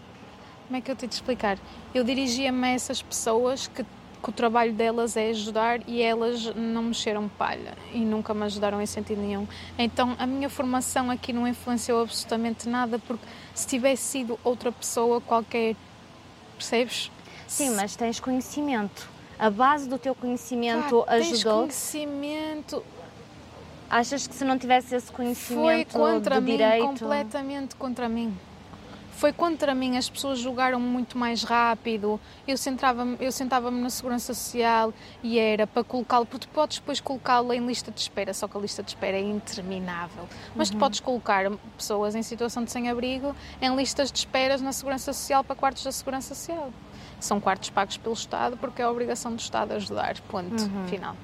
Como é que eu tenho de explicar? Eu dirigia-me a essas pessoas que, que o trabalho delas é ajudar e elas não mexeram palha e nunca me ajudaram em sentido nenhum. Então a minha formação aqui não influenciou absolutamente nada porque se tivesse sido outra pessoa qualquer, percebes? Sim, mas tens conhecimento. A base do teu conhecimento Pá, tens ajudou. conhecimento Achas que se não tivesse esse foi conhecimento contra de mim, direito, completamente contra mim. Foi contra mim, as pessoas julgaram muito mais rápido. Eu sentava-me eu sentava na segurança social e era para colocá-lo, porque tu podes depois colocá-lo em lista de espera, só que a lista de espera é interminável. Mas Uhum. tu podes colocar pessoas em situação de sem-abrigo em listas de esperas na segurança social para quartos da segurança social. São quartos pagos pelo Estado porque é a obrigação do Estado ajudar, ponto, Uhum. final.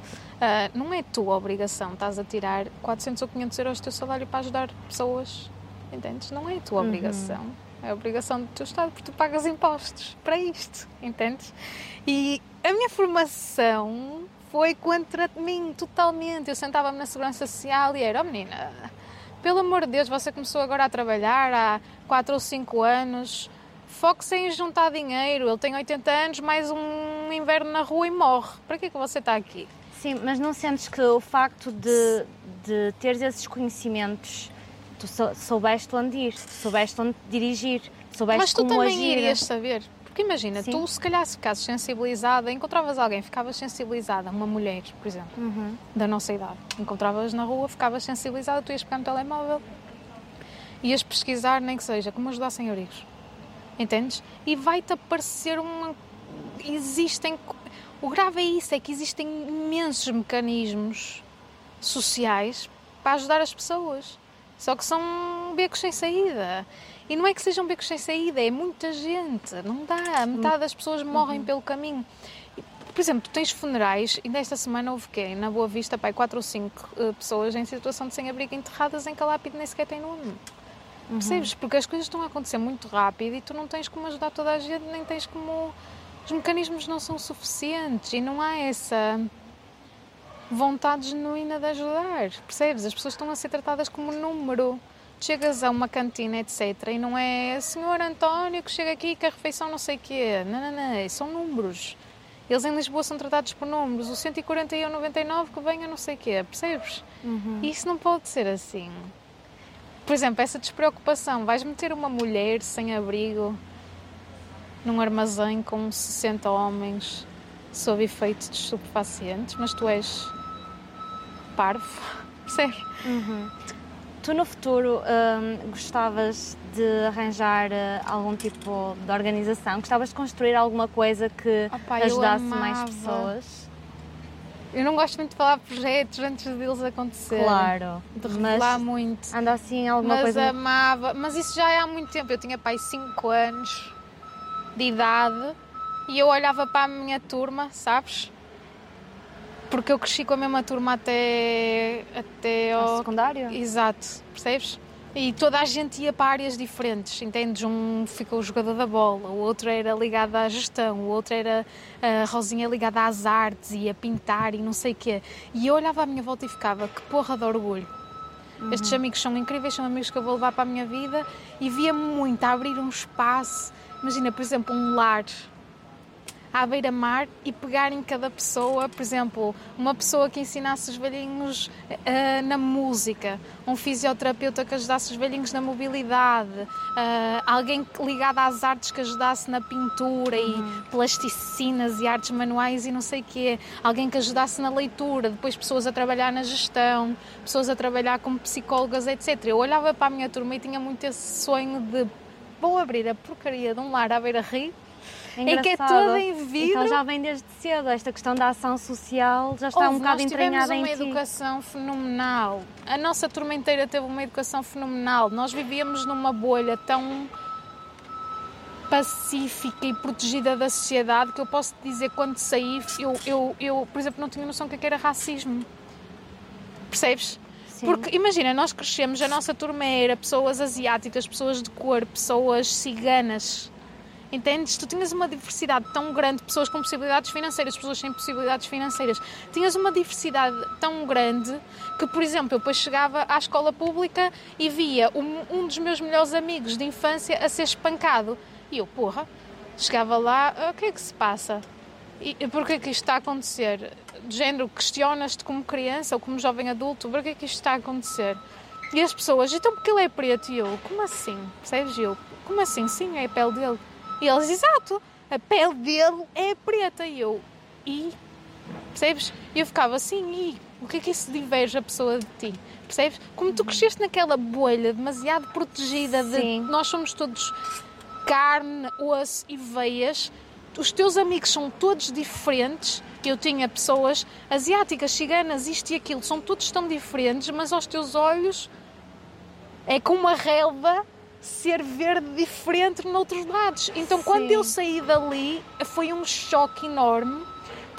Ah, não é tua obrigação, estás a tirar 400 ou 500 euros do teu salário para ajudar pessoas, entendes? Não é a tua Uhum. obrigação, é a obrigação do teu Estado porque tu pagas impostos para isto, entendes? E a minha formação foi contra mim totalmente. Eu sentava-me na segurança social e era, oh menina, pelo amor de Deus, você começou agora a trabalhar há 4 ou 5 anos. Foque-se em juntar dinheiro. Ele tem 80 anos, mais um inverno na rua e morre. Para que é que você está aqui? Sim, mas não sentes que o facto de, de teres esses conhecimentos, tu sou- soubeste onde ir, soubeste onde dirigir, soubeste Mas tu como também agir. irias saber. Porque imagina, Sim. tu se calhar se ficasses sensibilizada, encontravas alguém, ficavas sensibilizada, uma mulher, por exemplo, Uhum. da nossa idade, encontravas na rua, ficavas sensibilizada, tu ias pegar no telemóvel, ias pesquisar, nem que seja, como ajudar sem abrigos. Entendes? E vai-te aparecer uma. Existem. O grave é isso, é que existem imensos mecanismos sociais para ajudar as pessoas. Só que são becos sem saída. E não é que sejam becos sem saída, é muita gente. Não dá. Metade das pessoas morrem pelo caminho. Por exemplo, tu tens funerais e nesta semana houve quê? Na Boa Vista, pai, quatro ou cinco uh, pessoas em situação de sem-abrigo enterradas em que a lápide nem sequer tem nome. Uhum. Percebes? Porque as coisas estão a acontecer muito rápido e tu não tens como ajudar toda a gente, nem tens como. Os mecanismos não são suficientes e não há essa vontade genuína de ajudar. Percebes? As pessoas estão a ser tratadas como número. Chegas a uma cantina, etc., e não é senhor António que chega aqui que a refeição não sei o quê. Não, não, não. São números. Eles em Lisboa são tratados por números. O 140 e o 99 que venha não sei o quê. Percebes? Uhum. Isso não pode ser assim. Por exemplo, essa despreocupação. Vais meter uma mulher sem abrigo num armazém com 60 homens sob efeito de estupefacientes, mas tu és parvo, percebes? Uhum. Tu no futuro hum, gostavas de arranjar uh, algum tipo de organização? Gostavas de construir alguma coisa que Opa, ajudasse mais pessoas? Eu não gosto muito de falar projetos antes deles acontecerem. Claro. De revelar muito. Anda assim alguma mas coisa. Mas amava. Mas isso já é há muito tempo. Eu tinha pai 5 anos de idade e eu olhava para a minha turma, sabes? Porque eu cresci com a mesma turma até. até ao. secundário? Exato, percebes? E toda a gente ia para áreas diferentes, entendes? Um ficou o jogador da bola, o outro era ligado à gestão, o outro era a Rosinha ligada às artes e a pintar e não sei o quê. E eu olhava à minha volta e ficava, que porra de orgulho. Uhum. Estes amigos são incríveis, são amigos que eu vou levar para a minha vida e via-me muito a abrir um espaço. Imagina, por exemplo, um lar à beira-mar e pegar em cada pessoa, por exemplo, uma pessoa que ensinasse os velhinhos uh, na música, um fisioterapeuta que ajudasse os velhinhos na mobilidade, uh, alguém ligado às artes que ajudasse na pintura uhum. e plasticinas e artes manuais e não sei o quê, alguém que ajudasse na leitura, depois pessoas a trabalhar na gestão, pessoas a trabalhar como psicólogas, etc. Eu olhava para a minha turma e tinha muito esse sonho de vou abrir a porcaria de um lar à beira-rio é, é que é toda em vidro. Então já vem desde cedo, esta questão da ação social já está Ouve, um bocado entranhada em ti. Nós tivemos uma educação fenomenal. A nossa turma inteira teve uma educação fenomenal. Nós vivíamos numa bolha tão pacífica e protegida da sociedade que eu posso dizer quando saí, eu, eu, eu por exemplo, não tinha noção do que era racismo. Percebes? Porque imagina, nós crescemos, a nossa turma era pessoas asiáticas, pessoas de cor, pessoas ciganas, Entendes? Tu tinhas uma diversidade tão grande, pessoas com possibilidades financeiras, pessoas sem possibilidades financeiras. Tinhas uma diversidade tão grande que, por exemplo, eu depois chegava à escola pública e via um, um dos meus melhores amigos de infância a ser espancado. E eu, porra, chegava lá, ah, o que é que se passa? E porquê que isto está a acontecer? De género, questionas-te como criança ou como jovem adulto, porquê que isto está a acontecer? E as pessoas, então porque ele é preto? E eu, como assim? Percebes? eu, como assim? Sim, é a pele dele. E eles, exato, a pele dele é preta. E eu, e? Percebes? E eu ficava assim, e? O que é que isso diverge a pessoa de ti? Percebes? Como tu cresceste naquela bolha demasiado protegida de Sim. nós somos todos carne, osso e veias, os teus amigos são todos diferentes. Eu tinha pessoas asiáticas, ciganas, isto e aquilo, são todos tão diferentes, mas aos teus olhos é como uma relva ser verde diferente noutros lados. Então, Sim. quando eu saí dali, foi um choque enorme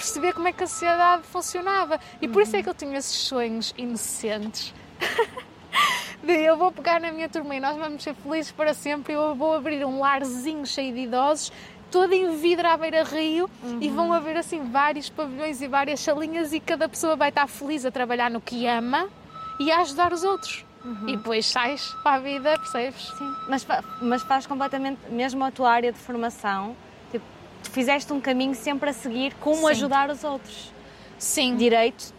perceber como é que a sociedade funcionava. E por isso é que eu tinha esses sonhos inocentes. de eu vou pegar na minha turma e nós vamos ser felizes para sempre. Eu vou abrir um larzinho cheio de idosos, todo em vidro à beira-rio, uhum. e vão haver assim vários pavilhões e várias salinhas, e cada pessoa vai estar feliz a trabalhar no que ama e a ajudar os outros. Uhum. E depois sais para a vida, percebes? Sim, mas, mas faz completamente, mesmo a tua área de formação, tipo, tu fizeste um caminho sempre a seguir como sim. ajudar os outros. Sim. Direito,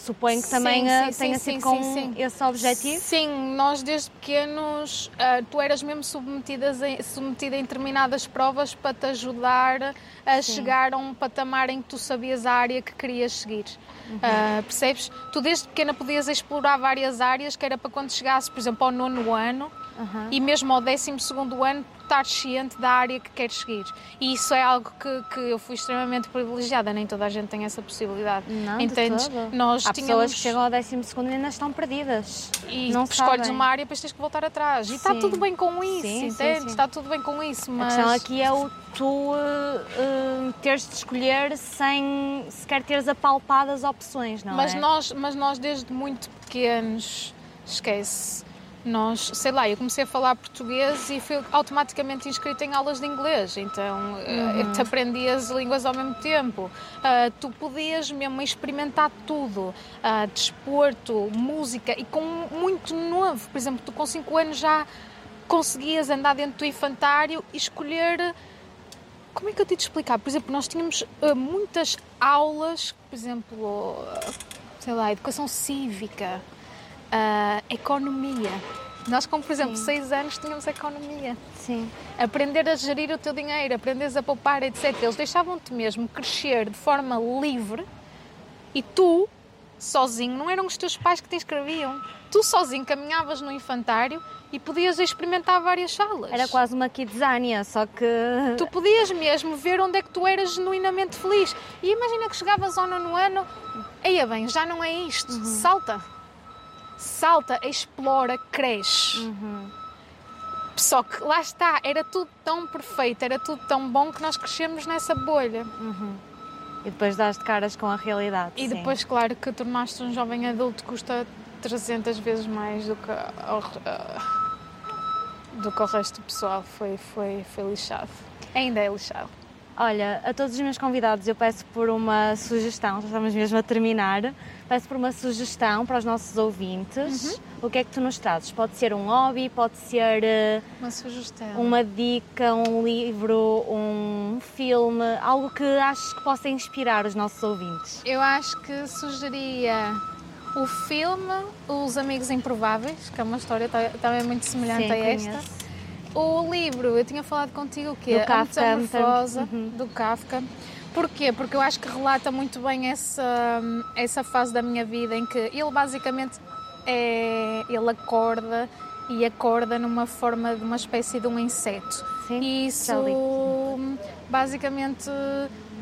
suponho que também sim, sim, tenha sim, sido com esse objetivo. Sim, nós desde pequenos, uh, tu eras mesmo submetidas em, submetida em determinadas provas para te ajudar a chegar a um patamar em que tu sabias a área que querias seguir. Uhum. Uh, percebes? Tu desde pequena podias explorar várias áreas, que era para quando chegasse, por exemplo, ao nono ano uhum. e mesmo ao décimo segundo ano, estar ciente da área que queres seguir. E isso é algo que, que eu fui extremamente privilegiada, nem toda a gente tem essa possibilidade. Não, Entendes? Nós Há tínhamos pessoas que chegam ao 12 e ainda estão perdidas. e não escolhes sabem. uma área depois tens que voltar atrás. E está Sim. tudo bem com isso, Sim, entende? sim. Está tudo bem com isso, A mas questão aqui é o tu eh, eh, teres de escolher sem sequer teres apalpado as opções, não mas é? nós, mas nós desde muito pequenos, esquece. Nós, sei lá, eu comecei a falar português e fui automaticamente inscrita em aulas de inglês, então eh, Uhum. tu aprendias línguas ao mesmo tempo. Ah, tu podias mesmo experimentar tudo, ah, desporto, música e com muito novo, por exemplo, tu com 5 anos já conseguias andar dentro do infantário e escolher como é que eu te de explicar? Por exemplo, nós tínhamos uh, muitas aulas, por exemplo, uh, sei lá, educação cívica, uh, economia. Nós, como por exemplo, Sim. seis anos, tínhamos economia. Sim. Aprender a gerir o teu dinheiro, aprenderes a poupar, etc. Eles deixavam-te mesmo crescer de forma livre e tu, sozinho, não eram os teus pais que te escreviam. Tu sozinho caminhavas no infantário e podias experimentar várias salas. Era quase uma kidzania, só que Tu podias mesmo ver onde é que tu eras genuinamente feliz. E imagina que chegavas ao nono ano, eia bem, já não é isto. Salta. Salta, explora, cresce. Só que lá está, era tudo tão perfeito, era tudo tão bom que nós crescemos nessa bolha. e depois dás de caras com a realidade. E sim. depois, claro, que tornaste um jovem adulto custa 300 vezes mais do que ah, do que o resto do pessoal. Foi, foi, foi lixado. Ainda é lixado. Olha, a todos os meus convidados eu peço por uma sugestão, já estamos mesmo a terminar, peço por uma sugestão para os nossos ouvintes. O que é que tu nos trazes? Pode ser um hobby, pode ser eh, Uma sugestão. uma dica, um livro, um filme, algo que achas que possa inspirar os nossos ouvintes. Eu acho que sugeria o filme Os Amigos Improváveis, que é uma história ta- também muito semelhante Sim, a esta. conheço. O livro, eu tinha falado contigo o quê? Do a Kafka, Metamorfose, uhum. do Kafka. Porquê? Porque eu acho que relata muito bem essa, essa fase da minha vida em que ele basicamente é, ele acorda e acorda numa forma de uma espécie de um inseto. Sim, E isso basicamente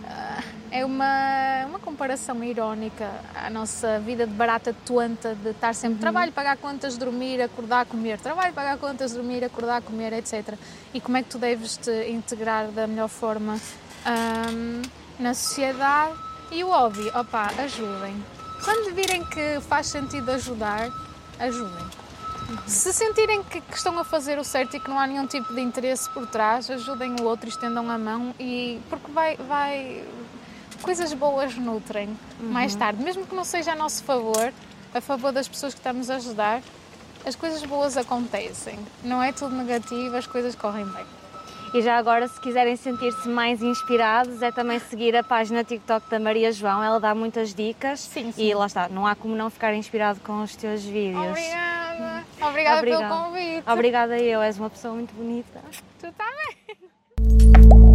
ah, é uma, uma comparação irónica à nossa vida de barata tonta, de estar sempre trabalho, pagar contas, dormir, acordar, comer, trabalho, pagar contas, dormir, acordar, comer, etc. E como é que tu deves te integrar da melhor forma ahm, na sociedade e o hobby, opá, ajudem. Quando virem que faz sentido ajudar, ajudem. Se sentirem que, que estão a fazer o certo e que não há nenhum tipo de interesse por trás, ajudem o outro, estendam a mão e porque vai, vai coisas boas nutrem mais tarde, mesmo que não seja a nosso favor, a favor das pessoas que estamos a ajudar, as coisas boas acontecem. Não é tudo negativo, as coisas correm bem. E já agora, se quiserem sentir-se mais inspirados, é também seguir a página TikTok da Maria João. Ela dá muitas dicas. Sim, sim. E lá está, não há como não ficar inspirado com os teus vídeos. Obrigada! Obrigada Obrigada. pelo convite. Obrigada eu, és uma pessoa muito bonita. Tu também.